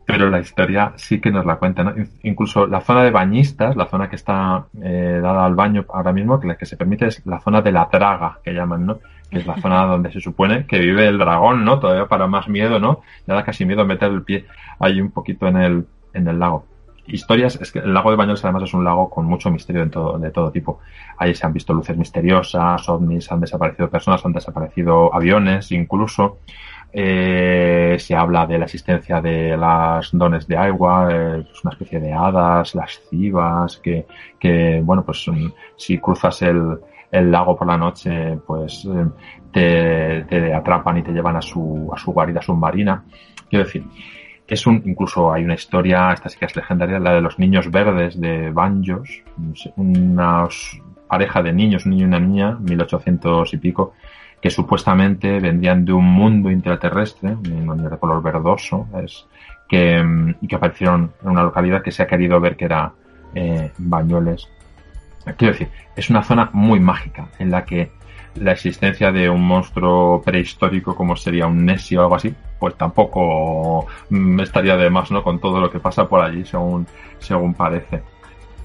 Pero la historia sí que nos la cuenta, ¿no? Incluso la zona de bañistas, la zona que está eh, dada al baño ahora mismo, que la que se permite es la zona de la traga, que llaman, ¿no? Que es la zona donde se supone que vive el dragón, ¿no? Todavía para más miedo, ¿no? Ya da casi miedo meter el pie ahí un poquito en el, en el lago historias, es que el lago de Bañoles además es un lago con mucho misterio de todo, de todo tipo. Ahí se han visto luces misteriosas, ovnis, han desaparecido personas, han desaparecido aviones incluso. Eh, se habla de la existencia de las dones de agua, es una especie de hadas, las civas, que, que bueno, pues mm, si cruzas el, el lago por la noche, pues eh, te, te, atrapan y te llevan a su, a su guarida submarina. Quiero decir, es un, incluso hay una historia, esta sí que es legendaria, la de los niños verdes de Banjos, una pareja de niños, un niño y una niña, 1800 y pico, que supuestamente vendían de un mundo intraterrestre, un de color verdoso, es, que, y que aparecieron en una localidad que se ha querido ver que era eh, Bañoles. Quiero decir, es una zona muy mágica en la que la existencia de un monstruo prehistórico como sería un Nessie o algo así, pues tampoco mm, estaría de más, ¿no? Con todo lo que pasa por allí, según, según parece.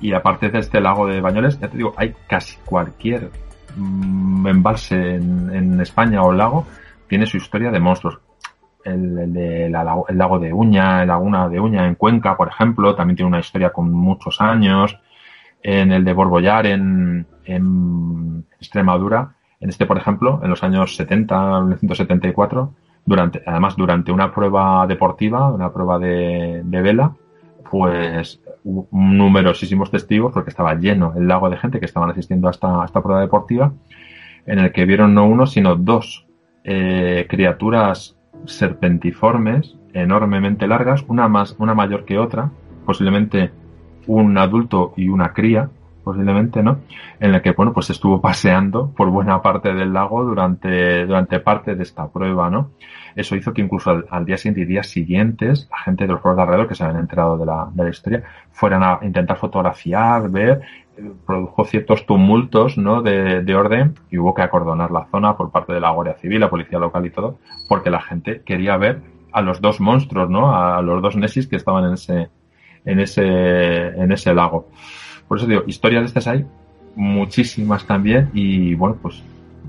Y aparte de este lago de Bañoles, ya te digo, hay casi cualquier mm, embalse en, España o lago tiene su historia de monstruos. El, el lago de Uña, el laguna de Uña en Cuenca, por ejemplo, también tiene una historia con muchos años. En el de Borbollar en, Extremadura, en este, por ejemplo, en los años 70, 1974, durante, además durante una prueba deportiva, una prueba de, vela, pues hubo numerosísimos testigos, porque estaba lleno el lago de gente que estaban asistiendo a esta, esta prueba deportiva, en el que vieron no uno, sino dos eh, criaturas serpentiformes, enormemente largas, una más, una mayor que otra, posiblemente un adulto y una cría, posiblemente, ¿no? En el que, bueno, pues estuvo paseando por buena parte del lago durante, durante parte de esta prueba, ¿no? Eso hizo que incluso al, día siguiente y días siguientes, la gente de los pueblos de alrededor que se habían enterado de la, de la historia, fueran a intentar fotografiar, ver, produjo ciertos tumultos, ¿no? De, de orden y hubo que acordonar la zona por parte de la Guardia Civil, la policía local y todo, porque la gente quería ver a los dos monstruos, ¿no? A los dos Nessis que estaban en ese, en ese, en ese lago. Por eso digo, historias de estas hay muchísimas también y bueno, pues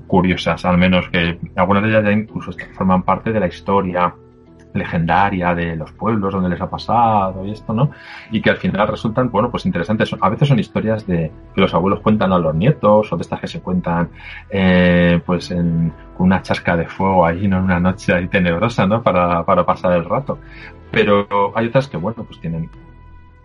curiosas, al menos que algunas de ellas ya incluso forman parte de la historia legendaria de los pueblos donde les ha pasado y esto, ¿no? Y que al final resultan, bueno, pues interesantes. A veces son historias de que los abuelos cuentan a los nietos o de estas que se cuentan, eh, pues en una chasca de fuego ahí, ¿no? En una noche ahí tenebrosa, ¿no? Para, para pasar el rato. Pero hay otras que, bueno, pues tienen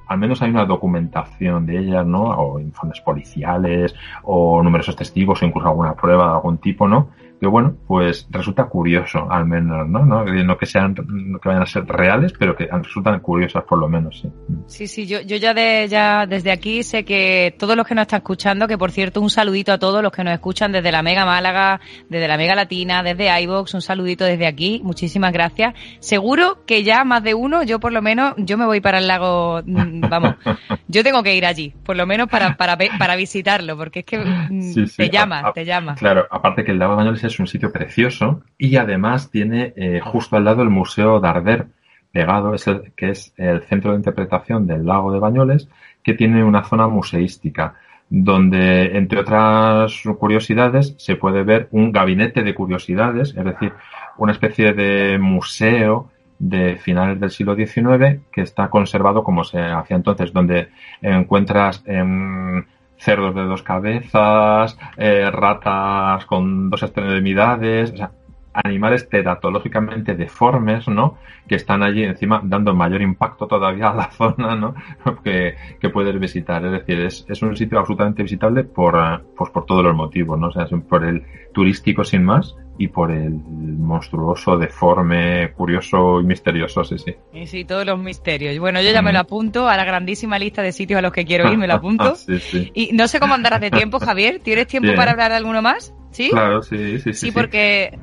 al menos hay una documentación de ellas, ¿no? O informes policiales, o numerosos testigos, o incluso alguna prueba de algún tipo, ¿no? Que bueno, pues resulta curioso al menos, ¿no? No, que sean, no que vayan a ser reales, pero que resultan curiosas por lo menos, sí. Sí, sí, yo, yo ya, de, ya desde aquí sé que todos los que nos están escuchando, que por cierto un saludito a todos los que nos escuchan desde la Mega Málaga, desde la Mega Latina, desde iVox, un saludito desde aquí, muchísimas gracias. Seguro que ya más de uno, yo por lo menos, yo me voy para el lago, mm, vamos, (laughs) yo tengo que ir allí, por lo menos para, para, para visitarlo, porque es que mm, te llama, te llama. Claro, aparte que el lago de es un sitio precioso y además tiene eh, justo al lado el Museo Darder pegado, es el, que es el centro de interpretación del lago de Bañoles, que tiene una zona museística donde, entre otras curiosidades, se puede ver un gabinete de curiosidades, es decir, una especie de museo de finales del siglo XIX que está conservado como se hacía entonces, donde encuentras en cerdos de dos cabezas, eh, ratas con dos extremidades, animales teratológicamente deformes, ¿no? Que están allí encima dando mayor impacto todavía a la (laughs) zona, ¿no? que, que puedes visitar. Es decir, es, es un sitio absolutamente visitable por, pues por todos los motivos, ¿no? O sea, por el turístico sin más y por el monstruoso, deforme, curioso y misterioso, sí, sí. Y sí, todos los misterios. Bueno, yo ya me lo apunto a la grandísima lista de sitios a los que quiero ir, me lo (laughs) apunto. sí, sí. Y no sé cómo andarás de tiempo, Javier. ¿Tienes tiempo para hablar de alguno más? ¿Sí? Claro, sí, sí, sí. Sí, porque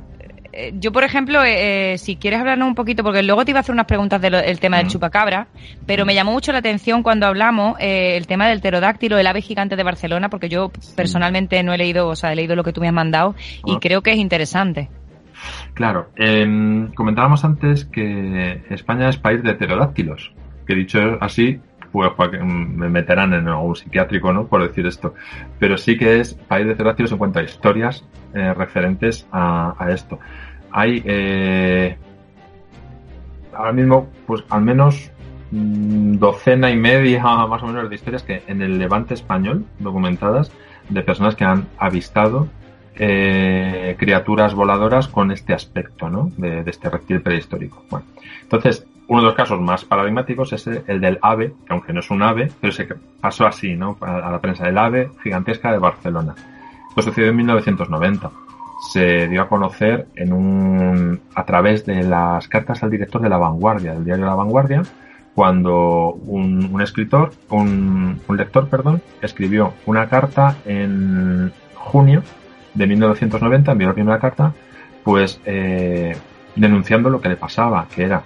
yo, por ejemplo, eh, eh, si quieres hablarnos un poquito, porque luego te iba a hacer unas preguntas del tema del chupacabra, pero me llamó mucho la atención cuando hablamos el tema del pterodáctilo, el ave gigante de Barcelona, porque yo personalmente no he leído, o sea, he leído lo que tú me has mandado y creo que es interesante. Claro, em, comentábamos antes que España es país de pterodáctilos, que dicho así, pues me meterán en algún psiquiátrico, ¿no? Por decir esto. Pero sí que es país de pterodáctilos en cuanto a historias referentes a, esto hay eh, ahora mismo, pues al menos mm, docena y media más o menos de historias que en el levante español documentadas de personas que han avistado eh, criaturas voladoras con este aspecto ¿no? de, este reptil prehistórico. Bueno, entonces, uno de los casos más paradigmáticos es el, del ave, que aunque no es un ave, pero se pasó así ¿no? a, la prensa, el ave gigantesca de Barcelona. Pues sucedió en 1990 se dio a conocer en un, a través de las cartas al director de La Vanguardia, del diario La Vanguardia, cuando un, escritor, un, lector, perdón, escribió una carta en junio de 1990, envió la primera carta, pues eh, denunciando lo que le pasaba, que era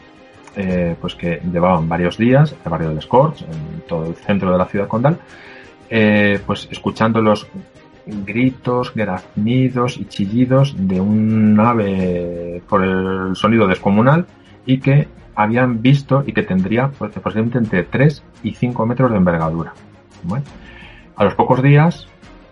eh, pues que llevaban varios días, el barrio del Scorch, en todo el centro de la ciudad condal, eh, pues escuchando los gritos, graznidos y chillidos de un ave por el sonido descomunal y que habían visto y que tendría pues, posiblemente entre 3 y 5 metros de envergadura. A los pocos días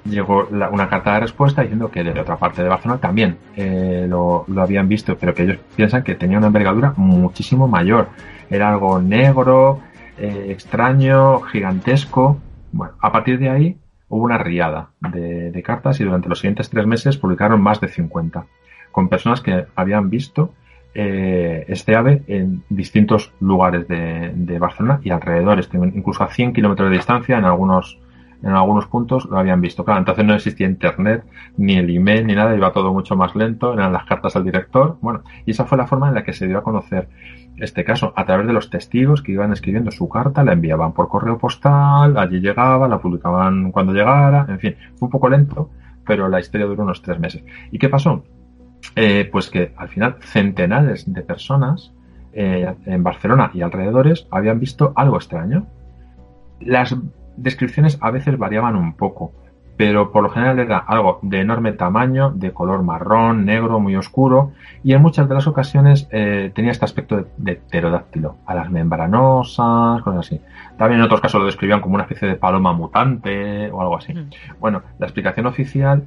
llegó una carta de respuesta diciendo que de otra parte de Barcelona también eh, lo, habían visto, pero que ellos piensan que tenía una envergadura muchísimo mayor. Era algo negro, eh, extraño, gigantesco. Bueno, a partir de ahí hubo una riada de, cartas y durante los siguientes tres meses publicaron más de 50, con personas que habían visto eh, este ave en distintos lugares de, Barcelona y alrededores, incluso a 100 kilómetros de distancia en algunos en algunos puntos lo habían visto. Claro, entonces no existía internet, ni el email, ni nada, iba todo mucho más lento, eran las cartas al director. Bueno, y esa fue la forma en la que se dio a conocer este caso, a través de los testigos que iban escribiendo su carta, la enviaban por correo postal, allí llegaba, la publicaban cuando llegara, en fin, fue un poco lento, pero la historia duró unos tres meses. ¿Y qué pasó? Eh, pues que al final centenares de personas eh, en Barcelona y alrededores habían visto algo extraño. Las descripciones a veces variaban un poco, pero por lo general era algo de enorme tamaño, de color marrón, negro, muy oscuro, y en muchas de las ocasiones eh, tenía este aspecto de, pterodáctilo, alas membranosas, cosas así. También en otros casos lo describían como una especie de paloma mutante o algo así. Mm. Bueno, la explicación oficial,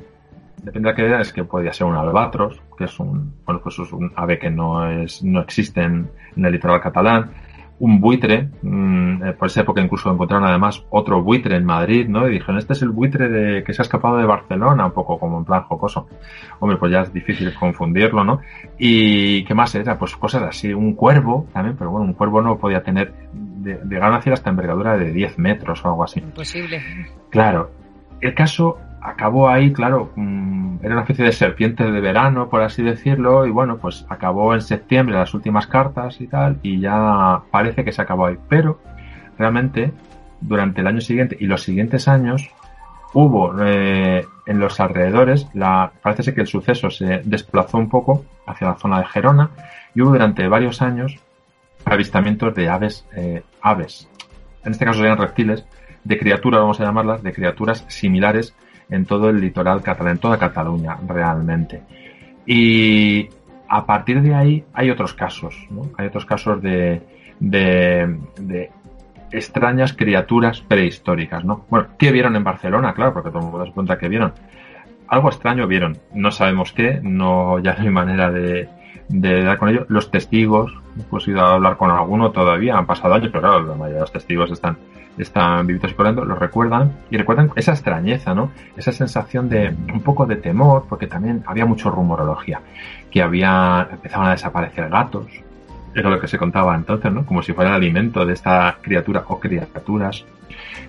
depende de qué idea, es que podía ser un albatros, que es un, bueno, pues es un ave que no es, no existe en el litoral catalán, un buitre, mm, eh, por esa época incluso encontraron además otro buitre en Madrid, ¿no? Y dijeron, este es el buitre de que se ha escapado de Barcelona, un poco como en plan jocoso. Hombre, pues ya es difícil confundirlo, ¿no? Y qué más era, pues cosas así, un cuervo también, pero bueno, un cuervo no podía tener, de, de hasta envergadura de 10 metros o algo así. Imposible. Claro. El caso acabó ahí, claro, mm, era una especie de serpiente de verano, por así decirlo, y bueno, pues acabó en septiembre las últimas cartas y tal, y ya parece que se acabó ahí. Pero realmente, durante el año siguiente y los siguientes años, hubo eh, en los alrededores, la, parece ser que el suceso se desplazó un poco hacia la zona de Gerona, y hubo durante varios años avistamientos de aves, eh, aves, en este caso serían reptiles, de criaturas, vamos a llamarlas, de criaturas similares en todo el litoral catalán, en toda Cataluña realmente. Y a partir de ahí hay otros casos, ¿no? Hay otros casos de, de, extrañas criaturas prehistóricas, ¿no? Bueno, ¿qué vieron en Barcelona? Claro, porque todo el mundo se pregunta qué vieron. Algo extraño vieron, no sabemos qué, no ya no hay manera de, de dar con ello. Los testigos, hemos ido a hablar con alguno todavía, han pasado años, pero claro, la mayoría de los testigos están están vivitos y coleando, lo recuerdan y recuerdan esa extrañeza, ¿no? Esa sensación de un poco de temor, porque también había mucho rumorología, que había, empezaban a desaparecer gatos, era lo que se contaba entonces, ¿no? Como si fuera el alimento de esta criatura o criaturas.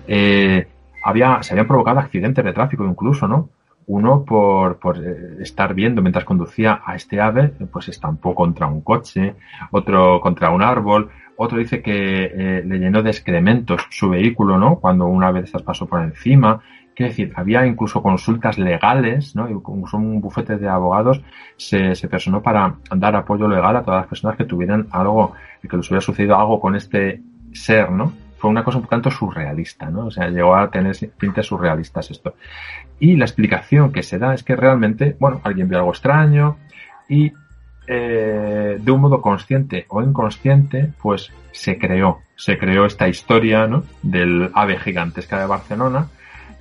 Eh, había, se habían provocado accidentes de tráfico incluso, ¿no? Uno por, por eh, estar viendo mientras conducía a este ave, pues estampó contra un coche, otro contra un árbol, otro dice que eh, le llenó de excrementos su vehículo, ¿no? Cuando una vez pasó por encima. Quiero decir, había incluso consultas legales, ¿no? Incluso un bufete de abogados se, se personó para dar apoyo legal a todas las personas que tuvieran algo, que les hubiera sucedido algo con este ser, ¿no? Fue una cosa un tanto surrealista, ¿no? O sea, llegó a tener tintes surrealistas esto. Y la explicación que se da es que realmente, bueno, alguien vio algo extraño y eh, de un modo consciente o inconsciente, pues se creó, se creó esta historia ¿no? del ave gigantesca de Barcelona.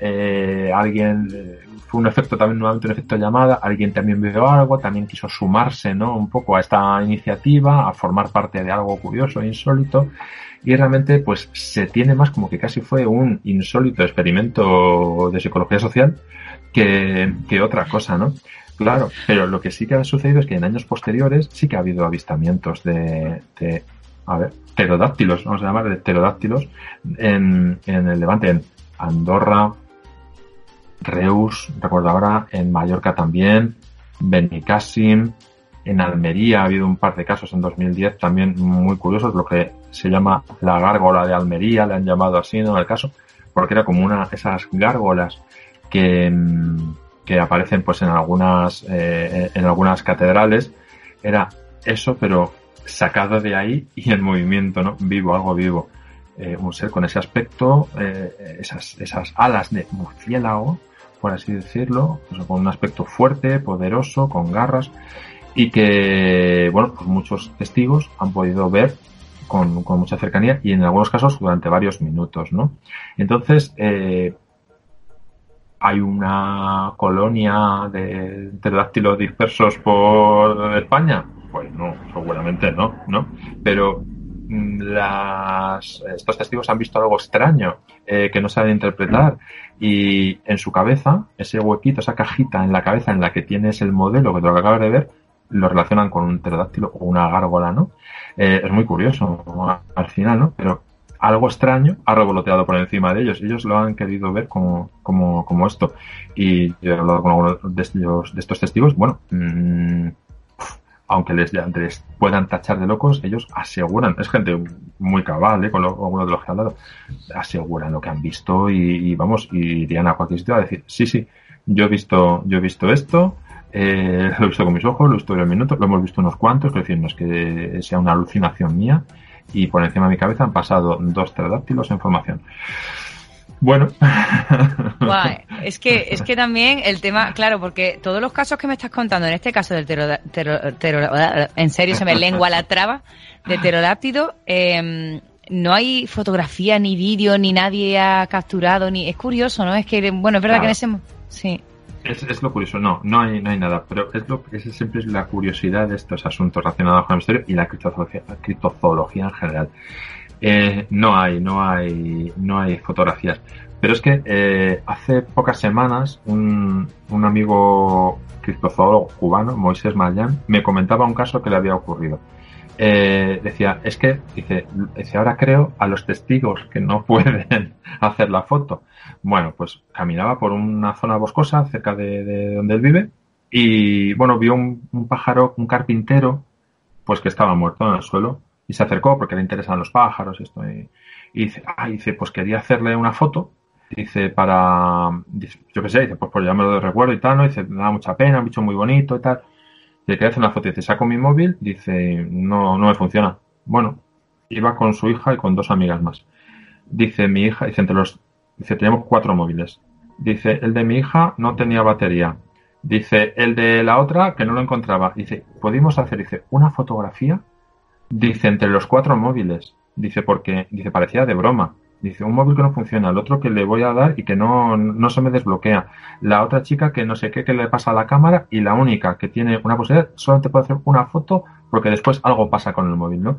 Eh, alguien, eh, fue un efecto también nuevamente un efecto llamada, alguien también vio algo, también quiso sumarse ¿no? un poco a esta iniciativa, a formar parte de algo curioso e insólito, y realmente pues se tiene más como que casi fue un insólito experimento de psicología social que, que otra cosa, ¿no? Claro, pero lo que sí que ha sucedido es que en años posteriores sí que ha habido avistamientos de, de a ver, pterodáctilos, vamos a llamar de pterodáctilos, en, en el Levante, en Andorra, Reus, recuerdo ahora, en Mallorca también, Benicassim, en Almería ha habido un par de casos en 2010 también muy curiosos, lo que se llama la gárgola de Almería, le han llamado así, ¿no? El caso, porque era como una, esas gárgolas que, mm, que aparecen pues en algunas, eh, en algunas catedrales, era eso, pero sacado de ahí y en movimiento, ¿no? Vivo, algo vivo. Eh, un ser con ese aspecto, eh, esas, esas alas de murciélago, por así decirlo, con un aspecto fuerte, poderoso, con garras, y que, bueno, pues muchos testigos han podido ver con, con, mucha cercanía y en algunos casos durante varios minutos, ¿no? Entonces, eh, hay una colonia de pterodáctilos dispersos por España? Pues no, seguramente no, ¿no? Pero mm, las, estos testigos han visto algo extraño eh, que no saben interpretar y en su cabeza, ese huequito, esa cajita en la cabeza en la que tienes el modelo que te lo acabas de ver, lo relacionan con un pterodáctilo o una gárgola, ¿no? Eh, es muy curioso al final, ¿no? Pero algo extraño ha revoloteado por encima de ellos. Ellos lo han querido ver como, como, como esto. Y yo he hablado con algunos de estos, de estos testigos. Bueno, mmm, aunque les, les, puedan tachar de locos, ellos aseguran, es gente muy cabal, ¿eh? con algunos de los que he hablado, aseguran lo que han visto y, vamos, y irían a cualquier sitio a decir, sí, sí, yo he visto, yo he visto esto, eh, (laughs) lo he visto con mis ojos, lo he visto en el minuto, lo hemos visto unos cuantos, es decir, no es que sea una alucinación mía, y por encima de mi cabeza han pasado dos pterodáctilos en formación. Bueno. (laughs) es que es que también el tema, claro, porque todos los casos que me estás contando, en este caso del pterodáctilo, en serio se me lengua la traba, de pterodáctilo, eh, no hay fotografía ni vídeo, ni nadie ha capturado, ni es curioso, ¿no? Es que, bueno, es verdad claro. que en ese... Sí. Es, es, lo curioso, no, no hay, no hay nada, pero es lo esa siempre es la curiosidad de estos asuntos relacionados con el misterio y la criptozoología, criptozoología en general. Eh, no hay, no hay, no hay fotografías. Pero es que eh, hace pocas semanas un, un amigo criptozoólogo cubano, Moisés Mayán, me comentaba un caso que le había ocurrido. Eh, decía, es que, dice, ahora creo a los testigos que no (laughs) pueden hacer la foto. Bueno, pues caminaba por una zona boscosa cerca de, de donde él vive y, bueno, vio un, pájaro, un carpintero, pues que estaba muerto en el suelo y se acercó porque le interesan los pájaros esto, y, dice, ah, dice, pues quería hacerle una foto, dice, para, yo qué sé, dice, pues por llamarlo de recuerdo y tal, ¿no? Dice, me da mucha pena, un bicho muy bonito y tal. Dice, quería hacer una foto, dice, saco mi móvil, dice, no, no me funciona. Bueno, iba con su hija y con dos amigas más. Dice, mi hija, dice, entre los Dice, tenemos cuatro móviles. Dice, el de mi hija no tenía batería. Dice, el de la otra que no lo encontraba. Dice, ¿pudimos hacer, dice, una fotografía? Dice, entre los cuatro móviles. Dice, porque, dice, parecía de broma. Dice, un móvil que no funciona, el otro que le voy a dar y que no, no se me desbloquea. La otra chica que no sé qué que le pasa a la cámara y la única que tiene una posibilidad solamente puede hacer una foto porque después algo pasa con el móvil, ¿no?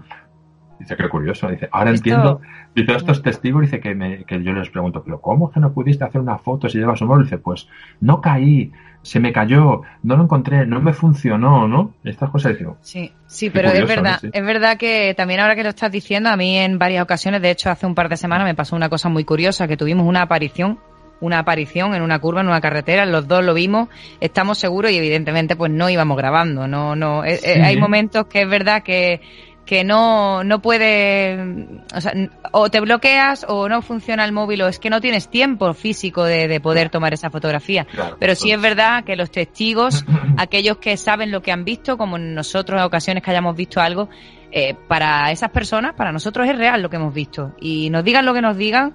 Dice, qué curioso. Dice, ahora entiendo. Dice, estos testigos, dice que, me, que yo les pregunto, pero ¿cómo que no pudiste hacer una foto si llevas un móvil? Dice, pues no caí, se me cayó, no lo encontré, no me funcionó, ¿no? Estas cosas digo. Sí, sí, pero es verdad, es verdad que también ahora que lo estás diciendo, a mí en varias ocasiones, de hecho hace un par de semanas me pasó una cosa muy curiosa, que tuvimos una aparición una aparición en una curva, en una carretera, los dos lo vimos, estamos seguros y evidentemente pues no íbamos grabando, no, no, eh, eh, hay momentos que es verdad que que no, no puede, o, sea, o te bloqueas o no funciona el móvil o es que no tienes tiempo físico de, de poder tomar esa fotografía. Pero sí pues. es verdad que los testigos, (laughs) aquellos que saben lo que han visto, como nosotros en ocasiones que hayamos visto algo, eh, para esas personas, para nosotros es real lo que hemos visto. Y nos digan lo que nos digan,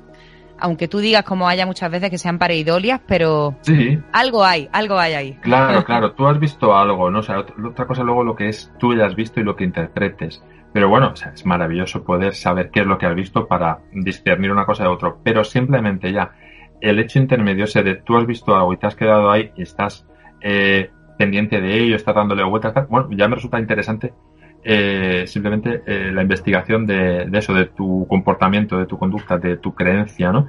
aunque tú digas como haya muchas veces que sean pareidolias, pero sí. algo hay, algo hay ahí. Claro, (laughs) claro, tú has visto algo, ¿no? O sea, otra cosa luego lo que es tú ya has visto y lo que interpretes. Pero bueno, o sea, es maravilloso poder saber qué es lo que has visto para discernir una cosa de otro. Pero simplemente ya, el hecho intermedio ese de tú has visto algo y te has quedado ahí y estás eh, pendiente de ello, estás dándole vueltas, bueno, ya me resulta interesante eh, simplemente eh, la investigación de, de, eso, de tu comportamiento, de tu conducta, de tu creencia, ¿no?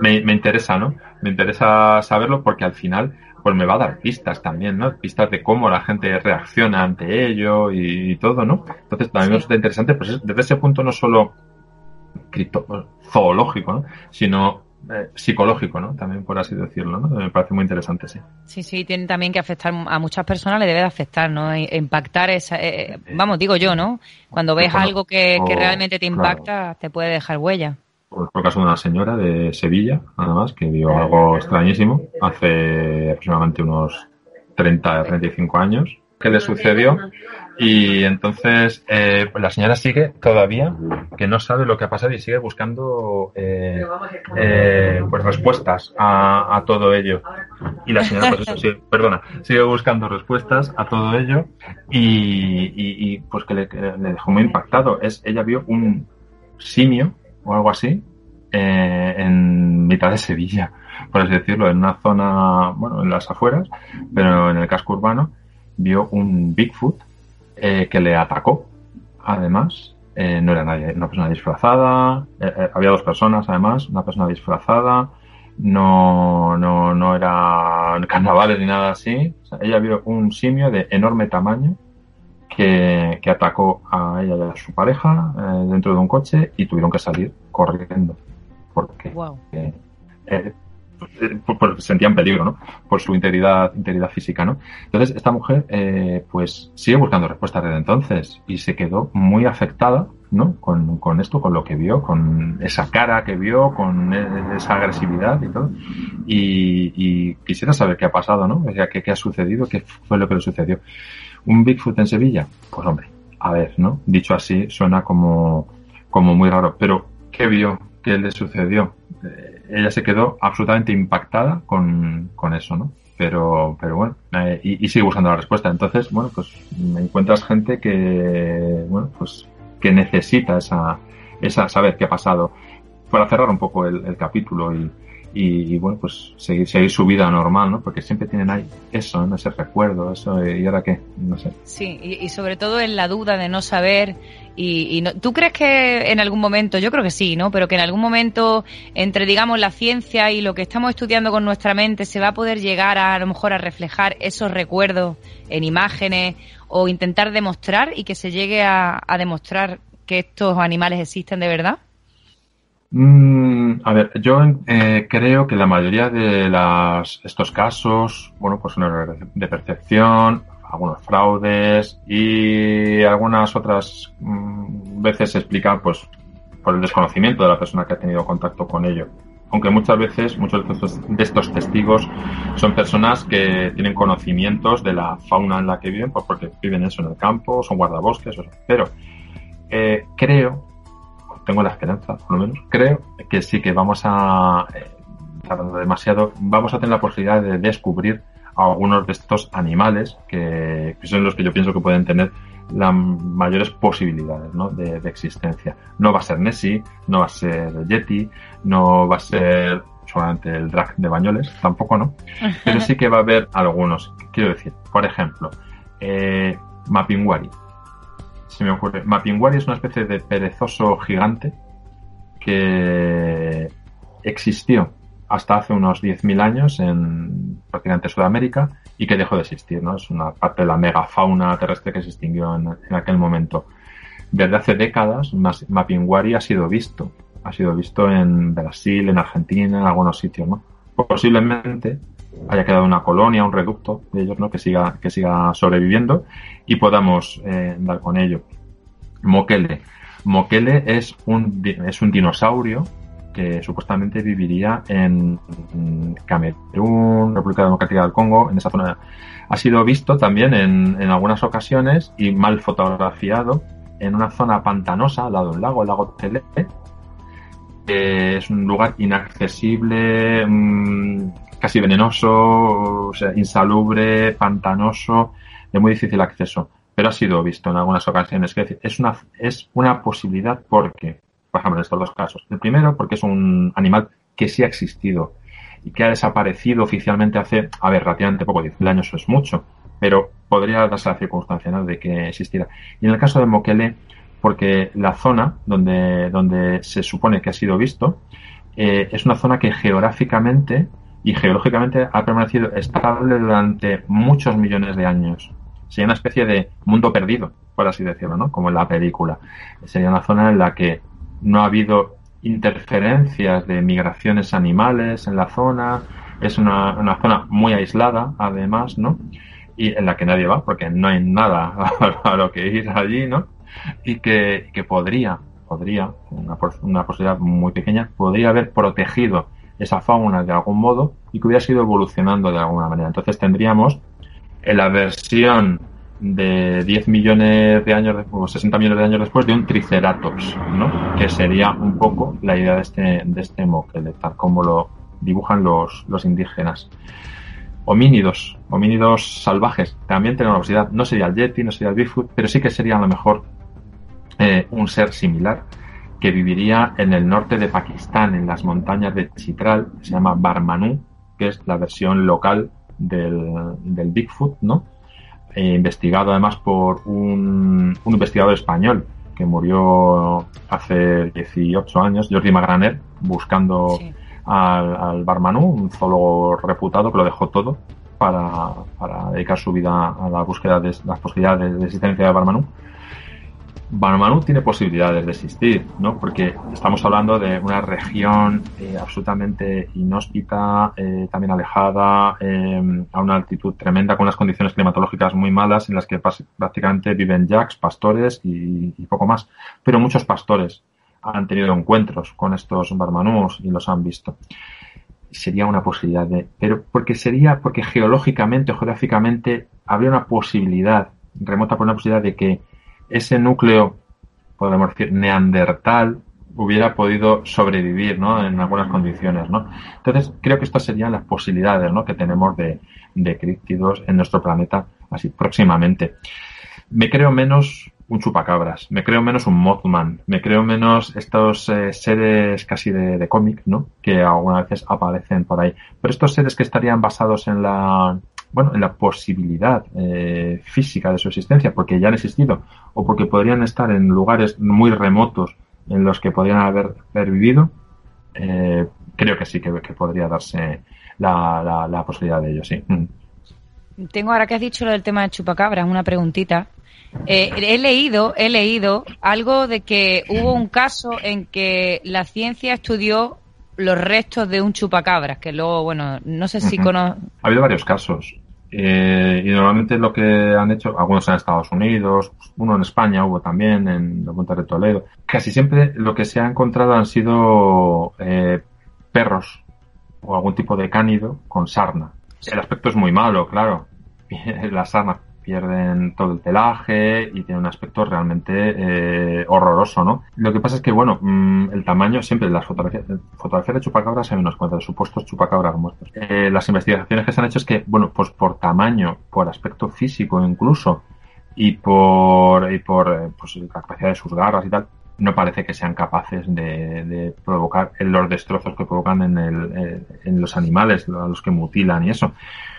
Me, me interesa, ¿no? Me interesa saberlo porque al final pues me va a dar pistas también, ¿no? Pistas de cómo la gente reacciona ante ello y, todo, ¿no? Entonces también me resulta interesante, pues desde ese punto no solo cripto, zoológico, ¿no? Sino eh, psicológico, ¿no? También por así decirlo, ¿no? Me parece muy interesante, sí. Sí, sí, tiene también que afectar a muchas personas, le debe de afectar, ¿no? E impactar esa, eh, eh, vamos, digo yo, ¿no? Cuando ves algo que, que, realmente te impacta, te puede dejar huella por el caso de una señora de Sevilla, nada más, que vio algo extrañísimo hace aproximadamente unos 30, 35 años. ¿Qué le sucedió? Y entonces eh, pues la señora sigue todavía que no sabe lo que ha pasado y sigue buscando eh, eh, pues respuestas a, todo ello. Y la señora, pues eso, sí, perdona, sigue buscando respuestas a todo ello y, y, pues que le, le, dejó muy impactado. Es, ella vio un simio o algo así eh, en mitad de Sevilla, por así decirlo, en una zona, bueno, en las afueras, pero en el casco urbano, vio un Bigfoot eh, que le atacó. Además, eh, no era nadie, una persona disfrazada, había dos personas además, una persona disfrazada, no, no, no era carnavales ni nada así. ella vio un simio de enorme tamaño que, que atacó a ella y a su pareja eh, dentro de un coche y tuvieron que salir corriendo porque eh, eh, sentían peligro, ¿no? Por su integridad, integridad física, ¿no? Entonces, esta mujer, pues, sigue buscando respuestas desde entonces y se quedó muy afectada, ¿no? Con, con, esto, con lo que vio, con esa cara que vio, con esa agresividad y todo. Y, y quisiera saber qué ha pasado, ¿no? O sea, qué, qué ha sucedido, qué fue lo que le sucedió. ¿Un Bigfoot en Sevilla? Pues hombre, a ver, ¿no? Dicho así, suena como, como muy raro. Pero, ¿qué vio? ¿Qué le sucedió? Eh, ella se quedó absolutamente impactada con, con eso, ¿no? Pero, pero bueno, eh, y, sigue buscando la respuesta. Entonces, bueno, pues me encuentras gente que, bueno, pues que necesita esa, esa saber qué ha pasado. Para cerrar un poco el capítulo y, y, bueno, pues seguir, seguir su vida normal, ¿no? Porque siempre tienen ahí eso, ¿no? Ese recuerdo, eso, y ahora qué, no sé. Sí, y, sobre todo en la duda de no saber y, y no, ¿tú crees que en algún momento, yo creo que sí, ¿no? Pero que en algún momento entre, digamos, la ciencia y lo que estamos estudiando con nuestra mente se va a poder llegar a, a lo mejor a reflejar esos recuerdos en imágenes o intentar demostrar y que se llegue a, a demostrar que estos animales existen de verdad? Mm, a ver, yo eh, creo que la mayoría de las, estos casos, bueno, pues son de percepción, algunos fraudes y algunas otras mm, veces se explican pues por el desconocimiento de la persona que ha tenido contacto con ello. Aunque muchas veces, muchos de estos, de estos testigos son personas que tienen conocimientos de la fauna en la que viven, pues porque viven eso en el campo, son guardabosques, pero eh, creo tengo la esperanza, por lo menos, creo que sí que vamos a, eh, demasiado, vamos a tener la posibilidad de descubrir algunos de estos animales que, son los que yo pienso que pueden tener las mayores posibilidades ¿no? de, existencia. No va a ser Nessie, no va a ser Yeti, no va a ser solamente el drag de Bañoles, tampoco no, (laughs) pero sí que va a haber algunos. Quiero decir, por ejemplo, eh, Mapinguari. Se me ocurre. Mapinguari es una especie de perezoso gigante que existió hasta hace unos 10.000 años en prácticamente Sudamérica y que dejó de existir, ¿no? Es una parte de la megafauna terrestre que se extinguió en, aquel momento. Desde hace décadas, Mapinguari ha sido visto. Ha sido visto en Brasil, en Argentina, en algunos sitios, ¿no? Posiblemente haya quedado una colonia, un reducto de ellos, ¿no? Que siga, que siga sobreviviendo y podamos eh, dar con ello. Mokele. Mokele es un, es un dinosaurio que supuestamente viviría en Camerún, República Democrática del Congo, en esa zona. Ha sido visto también en, en algunas ocasiones y mal fotografiado en una zona pantanosa al lado del lago, el lago Tele, es un lugar inaccesible, mm, casi venenoso, o sea, insalubre, pantanoso, de muy difícil acceso. Pero ha sido visto en algunas ocasiones. Es una, es una posibilidad porque, por ejemplo, en estos dos casos. El primero, porque es un animal que sí ha existido y que ha desaparecido oficialmente hace, a ver, relativamente poco, 10 años es mucho, pero podría darse la circunstancia de que existiera. Y en el caso de Mokele, porque la zona donde, donde se supone que ha sido visto eh, es una zona que geográficamente y geológicamente ha permanecido estable durante muchos millones de años. Sería una especie de mundo perdido, por así decirlo, ¿no? Como en la película. Sería una zona en la que no ha habido interferencias de migraciones animales en la zona. Es una, una zona muy aislada, además, ¿no? Y en la que nadie va, porque no hay nada (laughs) a lo que ir allí, ¿no? Y que, podría, podría, una, una posibilidad muy pequeña, podría haber protegido esa fauna de algún modo y que hubiera sido evolucionando de alguna manera. Entonces tendríamos en la versión de 10 millones de años o 60 millones de años después de un triceratops, ¿no? Que sería un poco la idea de este, de este de tal como lo dibujan los, los indígenas. Homínidos, homínidos salvajes, también tienen la posibilidad, no sería el Yeti, no sería el Bigfoot, pero sí que sería a lo mejor eh, un ser similar que viviría en el norte de Pakistán, en las montañas de Chitral, se llama Barmanú, que es la versión local del, del Bigfoot, ¿no? E investigado además por un, un, investigador español que murió hace 18 años, Jordi Magraner, buscando al, al Barmanú, un zoólogo reputado que lo dejó todo para, para dedicar su vida a la búsqueda de las posibilidades de existencia de Barmanú Banumanu tiene posibilidades de existir, ¿no? Porque estamos hablando de una región eh, absolutamente inhóspita, eh, también alejada, eh, a una altitud tremenda, con unas condiciones climatológicas muy malas, en las que prácticamente viven jacks, pastores y, poco más. Pero muchos pastores han tenido encuentros con estos barmanús y los han visto. Sería una posibilidad de, pero porque sería, porque geológicamente geográficamente habría una posibilidad remota por una posibilidad de que ese núcleo, podemos decir, neandertal, hubiera podido sobrevivir, ¿no? En algunas condiciones, ¿no? Entonces, creo que estas serían las posibilidades, ¿no? Que tenemos de, de críptidos en nuestro planeta así próximamente. Me creo menos un chupacabras, me creo menos un Mothman, me creo menos estos eh, seres casi de, de cómic, ¿no? Que algunas veces aparecen por ahí. Pero estos seres que estarían basados en la bueno, en la posibilidad eh, física de su existencia, porque ya han existido, o porque podrían estar en lugares muy remotos en los que podrían haber, vivido, eh, creo que sí que, podría darse la, la, posibilidad de ello, sí. Mm. Tengo ahora que has dicho lo del tema de chupacabras, una preguntita. Eh, he leído, he leído algo de que hubo un caso en que la ciencia estudió los restos de un chupacabras, que luego, bueno, no sé si cono... Ha habido varios casos. Eh, y normalmente lo que han hecho, algunos en Estados Unidos, uno en España hubo también, en la Punta de Toledo. Casi siempre lo que se ha encontrado han sido eh, perros o algún tipo de cánido con sarna. El aspecto es muy malo, claro. (laughs) La sarna pierden todo el pelaje y tiene un aspecto realmente eh, horroroso, ¿no? Lo que pasa es que, bueno, mm, el tamaño, siempre las fotografías, fotografías de chupacabras hay unos cuantos, supuestos chupacabras muertos. Eh, las investigaciones que se han hecho es que, bueno, pues por tamaño, por aspecto físico incluso, y por, y por eh, pues, la capacidad de sus garras y tal, no parece que sean capaces de, de provocar los destrozos que provocan en, el, en los animales, a los que mutilan y eso.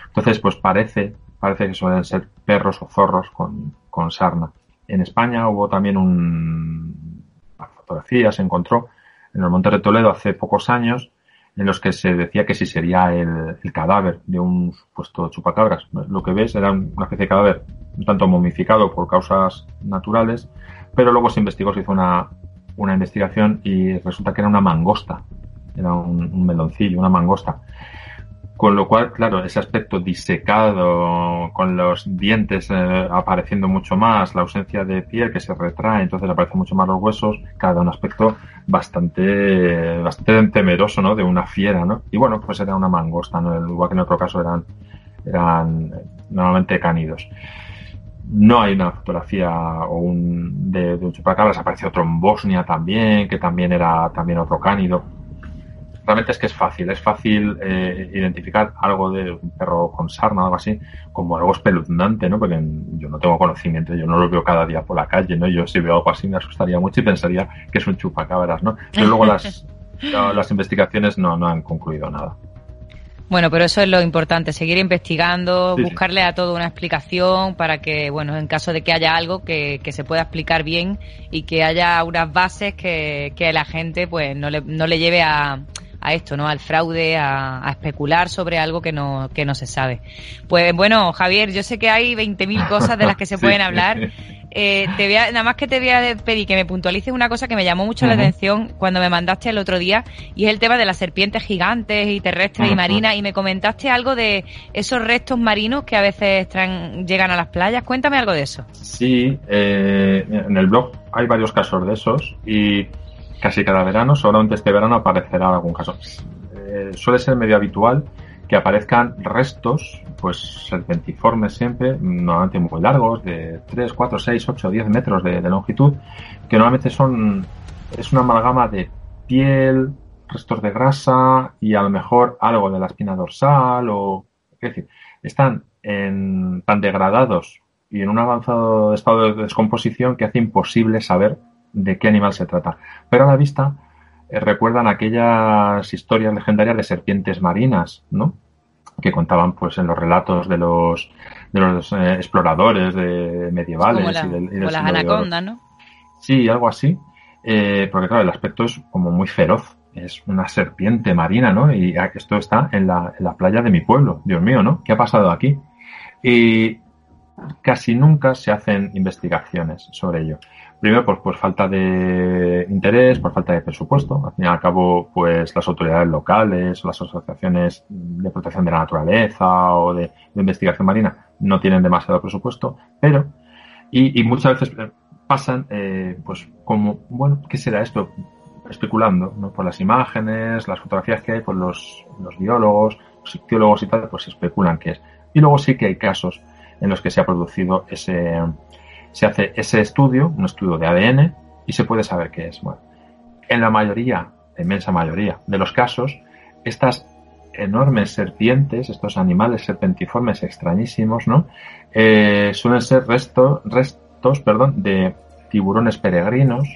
Entonces, pues parece parece que suelen ser perros o zorros con, con sarna. en España hubo también un, fotografía, se encontró en el Monte de Toledo hace pocos años, en los que se decía que si sería el, cadáver de un supuesto chupacabras. Lo que ves era una especie de cadáver un tanto momificado por causas naturales, pero luego se investigó, se hizo una, una investigación y resulta que era una mangosta, era un meloncillo, una mangosta. Con lo cual, claro, ese aspecto disecado, con los dientes eh, apareciendo mucho más, la ausencia de piel que se retrae, entonces aparecen mucho más los huesos, cada un aspecto bastante, bastante temeroso, ¿no? De una fiera, ¿no? Y bueno, pues era una mangosta, ¿no? Igual que en otro caso eran, eran normalmente cánidos. No hay una fotografía o un, de, de un chupacabras, aparece otro en Bosnia también, que también era también otro cánido realmente es que es fácil, es fácil eh, identificar algo de un perro con sarna o algo así como algo espeluznante, ¿no? Porque yo no tengo conocimiento, yo no lo veo cada día por la calle, ¿no? Yo si veo algo así me asustaría mucho y pensaría que es un chupacabras, ¿no? Pero luego las, (laughs) las investigaciones no, no han concluido nada. Bueno, pero eso es lo importante, seguir investigando, buscarle a todo una explicación para que, bueno, en caso de que haya algo que, que se pueda explicar bien y que haya unas bases que, que la gente pues no le, no le lleve a, a esto, ¿no? Al fraude, a, especular sobre algo que no, que no se sabe. Pues bueno, Javier, yo sé que hay 20.000 cosas de las que se (laughs) pueden hablar. Eh, te voy nada más que te voy a pedir que me puntualices una cosa que me llamó mucho la atención cuando me mandaste el otro día y es el tema de las serpientes gigantes y terrestres y marinas y me comentaste algo de esos restos marinos que a veces traen, llegan a las playas. Cuéntame algo de eso. Sí, eh, en el blog hay varios casos de esos y casi cada verano, seguramente este verano aparecerá algún caso. Eh, suele ser medio habitual que aparezcan restos, pues serpentiformes siempre, normalmente muy largos, de 3, 4, 6, 8, 10 metros de, longitud, que normalmente son, es una amalgama de piel, restos de grasa y a lo mejor algo de la espina dorsal o, es decir, están en, tan degradados y en un avanzado estado de descomposición que hace imposible saber de qué animal se trata. Pero a la vista eh, recuerdan aquellas historias legendarias de serpientes marinas, ¿no? Que contaban pues en los relatos de los, de los eh, exploradores de medievales. y del, las anacondas, ¿no? Sí, algo así. Eh, porque claro, el aspecto es como muy feroz. Es una serpiente marina, ¿no? Y esto está en la, en la playa de mi pueblo. Dios mío, ¿no? ¿Qué ha pasado aquí? Y casi nunca se hacen investigaciones sobre ello. Primero, pues, pues falta de interés, por falta de presupuesto. Al fin y al cabo, pues las autoridades locales las asociaciones de protección de la naturaleza o de, investigación marina no tienen demasiado presupuesto, pero, y, muchas veces eh, pasan, eh, pues como, bueno, ¿qué será esto? Especulando, ¿no? Por las imágenes, las fotografías que hay, pues los, los biólogos, los psicólogos y tal, pues especulan qué es. Y luego sí que hay casos en los que se ha producido ese, se hace ese estudio, un estudio de ADN, y se puede saber qué es. Bueno, en la mayoría, la inmensa mayoría de los casos, estas enormes serpientes, estos animales serpentiformes extrañísimos, ¿no? Eh, suelen ser restos, restos, perdón, de tiburones peregrinos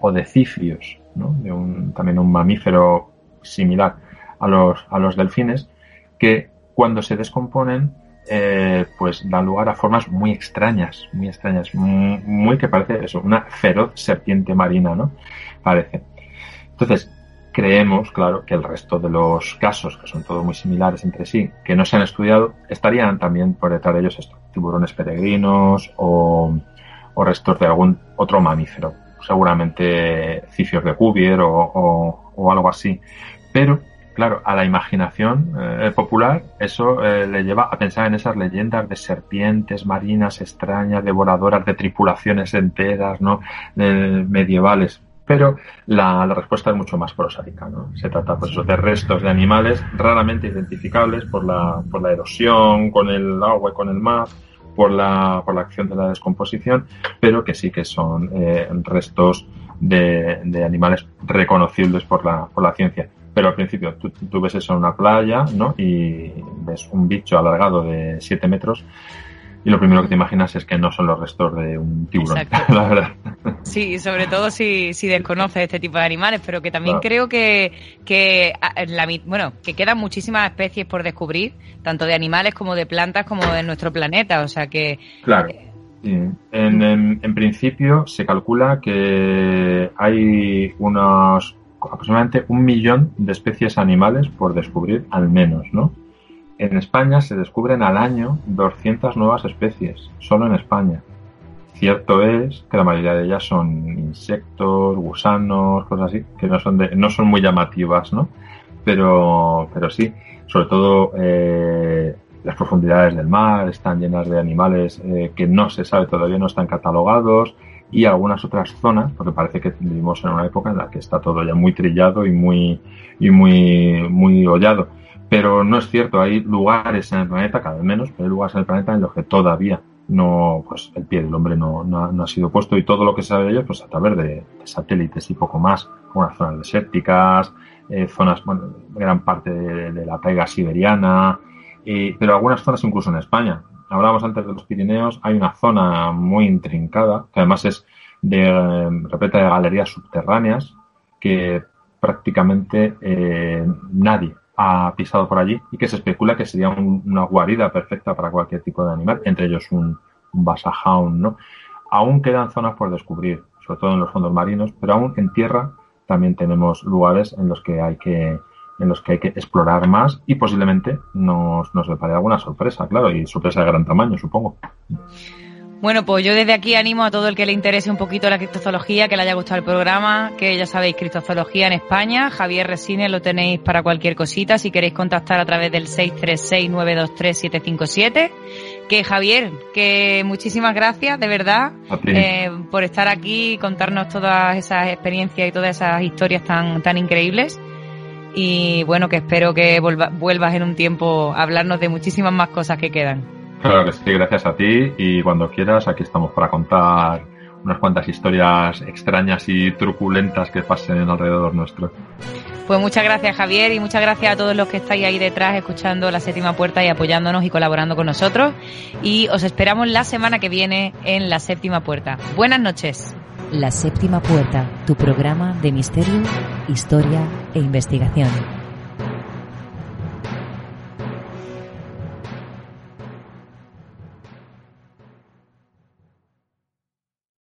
o de cifios, ¿no? De un, también un mamífero similar a los, a los delfines, que cuando se descomponen eh, pues da lugar a formas muy extrañas, muy extrañas, muy, que parece eso, una feroz serpiente marina, ¿no? Parece. Entonces, creemos, claro, que el resto de los casos, que son todos muy similares entre sí, que no se han estudiado, estarían también por detrás de ellos estos tiburones peregrinos o, restos de algún otro mamífero, seguramente cifios de Cuvier o, o algo así. Pero claro, a la imaginación eh, popular eso eh, le lleva a pensar en esas leyendas de serpientes marinas extrañas, devoradoras de tripulaciones enteras, ¿no? medievales. Pero la, respuesta es mucho más prosaica, ¿no? Se trata pues, de restos de animales raramente identificables por la, por la erosión, con el agua y con el mar, por la, por la acción de la descomposición, pero que sí que son eh, restos de, de, animales reconocibles por la, por la ciencia. Pero al principio tú, ves eso en una playa, ¿no? Y ves un bicho alargado de 7 metros y lo primero que te imaginas es que no son los restos de un tiburón, (laughs) la verdad. Sí, sobre todo si, si desconoces este tipo de animales, pero que también creo que, que, la, bueno, que quedan muchísimas especies por descubrir, tanto de animales como de plantas como de nuestro planeta, o sea que... Claro. En, principio se calcula que hay unos aproximadamente un millón de especies animales por descubrir al menos, ¿no? En España se descubren al año 200 nuevas especies, solo en España. Cierto es que la mayoría de ellas son insectos, gusanos, cosas así, que no son, de, no son muy llamativas, ¿no? Pero, pero sí, sobre todo eh, las profundidades del mar están llenas de animales eh, que no se sabe todavía, no están catalogados y algunas otras zonas, porque parece que vivimos en una época en la que está todo ya muy trillado y muy y muy muy hollado. Pero no es cierto, hay lugares en el planeta, cada vez menos, pero hay lugares en el planeta en los que todavía no, pues el pie del hombre no, no, ha sido puesto y todo lo que se sabe de ellos, pues a través de, satélites y poco más, unas zonas desérticas, eh, zonas, bueno, gran parte de la taiga siberiana, pero algunas zonas incluso en España. Hablábamos antes de los Pirineos, hay una zona muy intrincada, que además es de eh, repleta de galerías subterráneas, que prácticamente eh, nadie ha pisado por allí y que se especula que sería una guarida perfecta para cualquier tipo de animal, entre ellos un, un ¿no? Aún quedan zonas por descubrir, sobre todo en los fondos marinos, pero aún en tierra también tenemos lugares en los que hay que en los que hay que explorar más y posiblemente nos, nos depare alguna sorpresa, claro, y sorpresa de gran tamaño, supongo. Bueno, pues yo desde aquí animo a todo el que le interese un poquito la criptozoología, que le haya gustado el programa, que ya sabéis, criptozoología en España, Javier Resines lo tenéis para cualquier cosita, si queréis contactar a través del 636-923-757. Que Javier, que muchísimas gracias, de verdad, eh, por estar aquí y contarnos todas esas experiencias y todas esas historias tan, tan increíbles y bueno, que espero que vuelvas en un tiempo a hablarnos de muchísimas más cosas que quedan. Claro que sí, gracias a ti y cuando quieras aquí estamos para contar unas cuantas historias extrañas y truculentas que pasen alrededor nuestro. Pues muchas gracias Javier y muchas gracias a todos los que estáis ahí detrás escuchando la séptima puerta y apoyándonos y colaborando con nosotros. Y os esperamos la semana que viene en la séptima puerta. Buenas noches. La Séptima Puerta, tu programa de misterio, historia e investigación.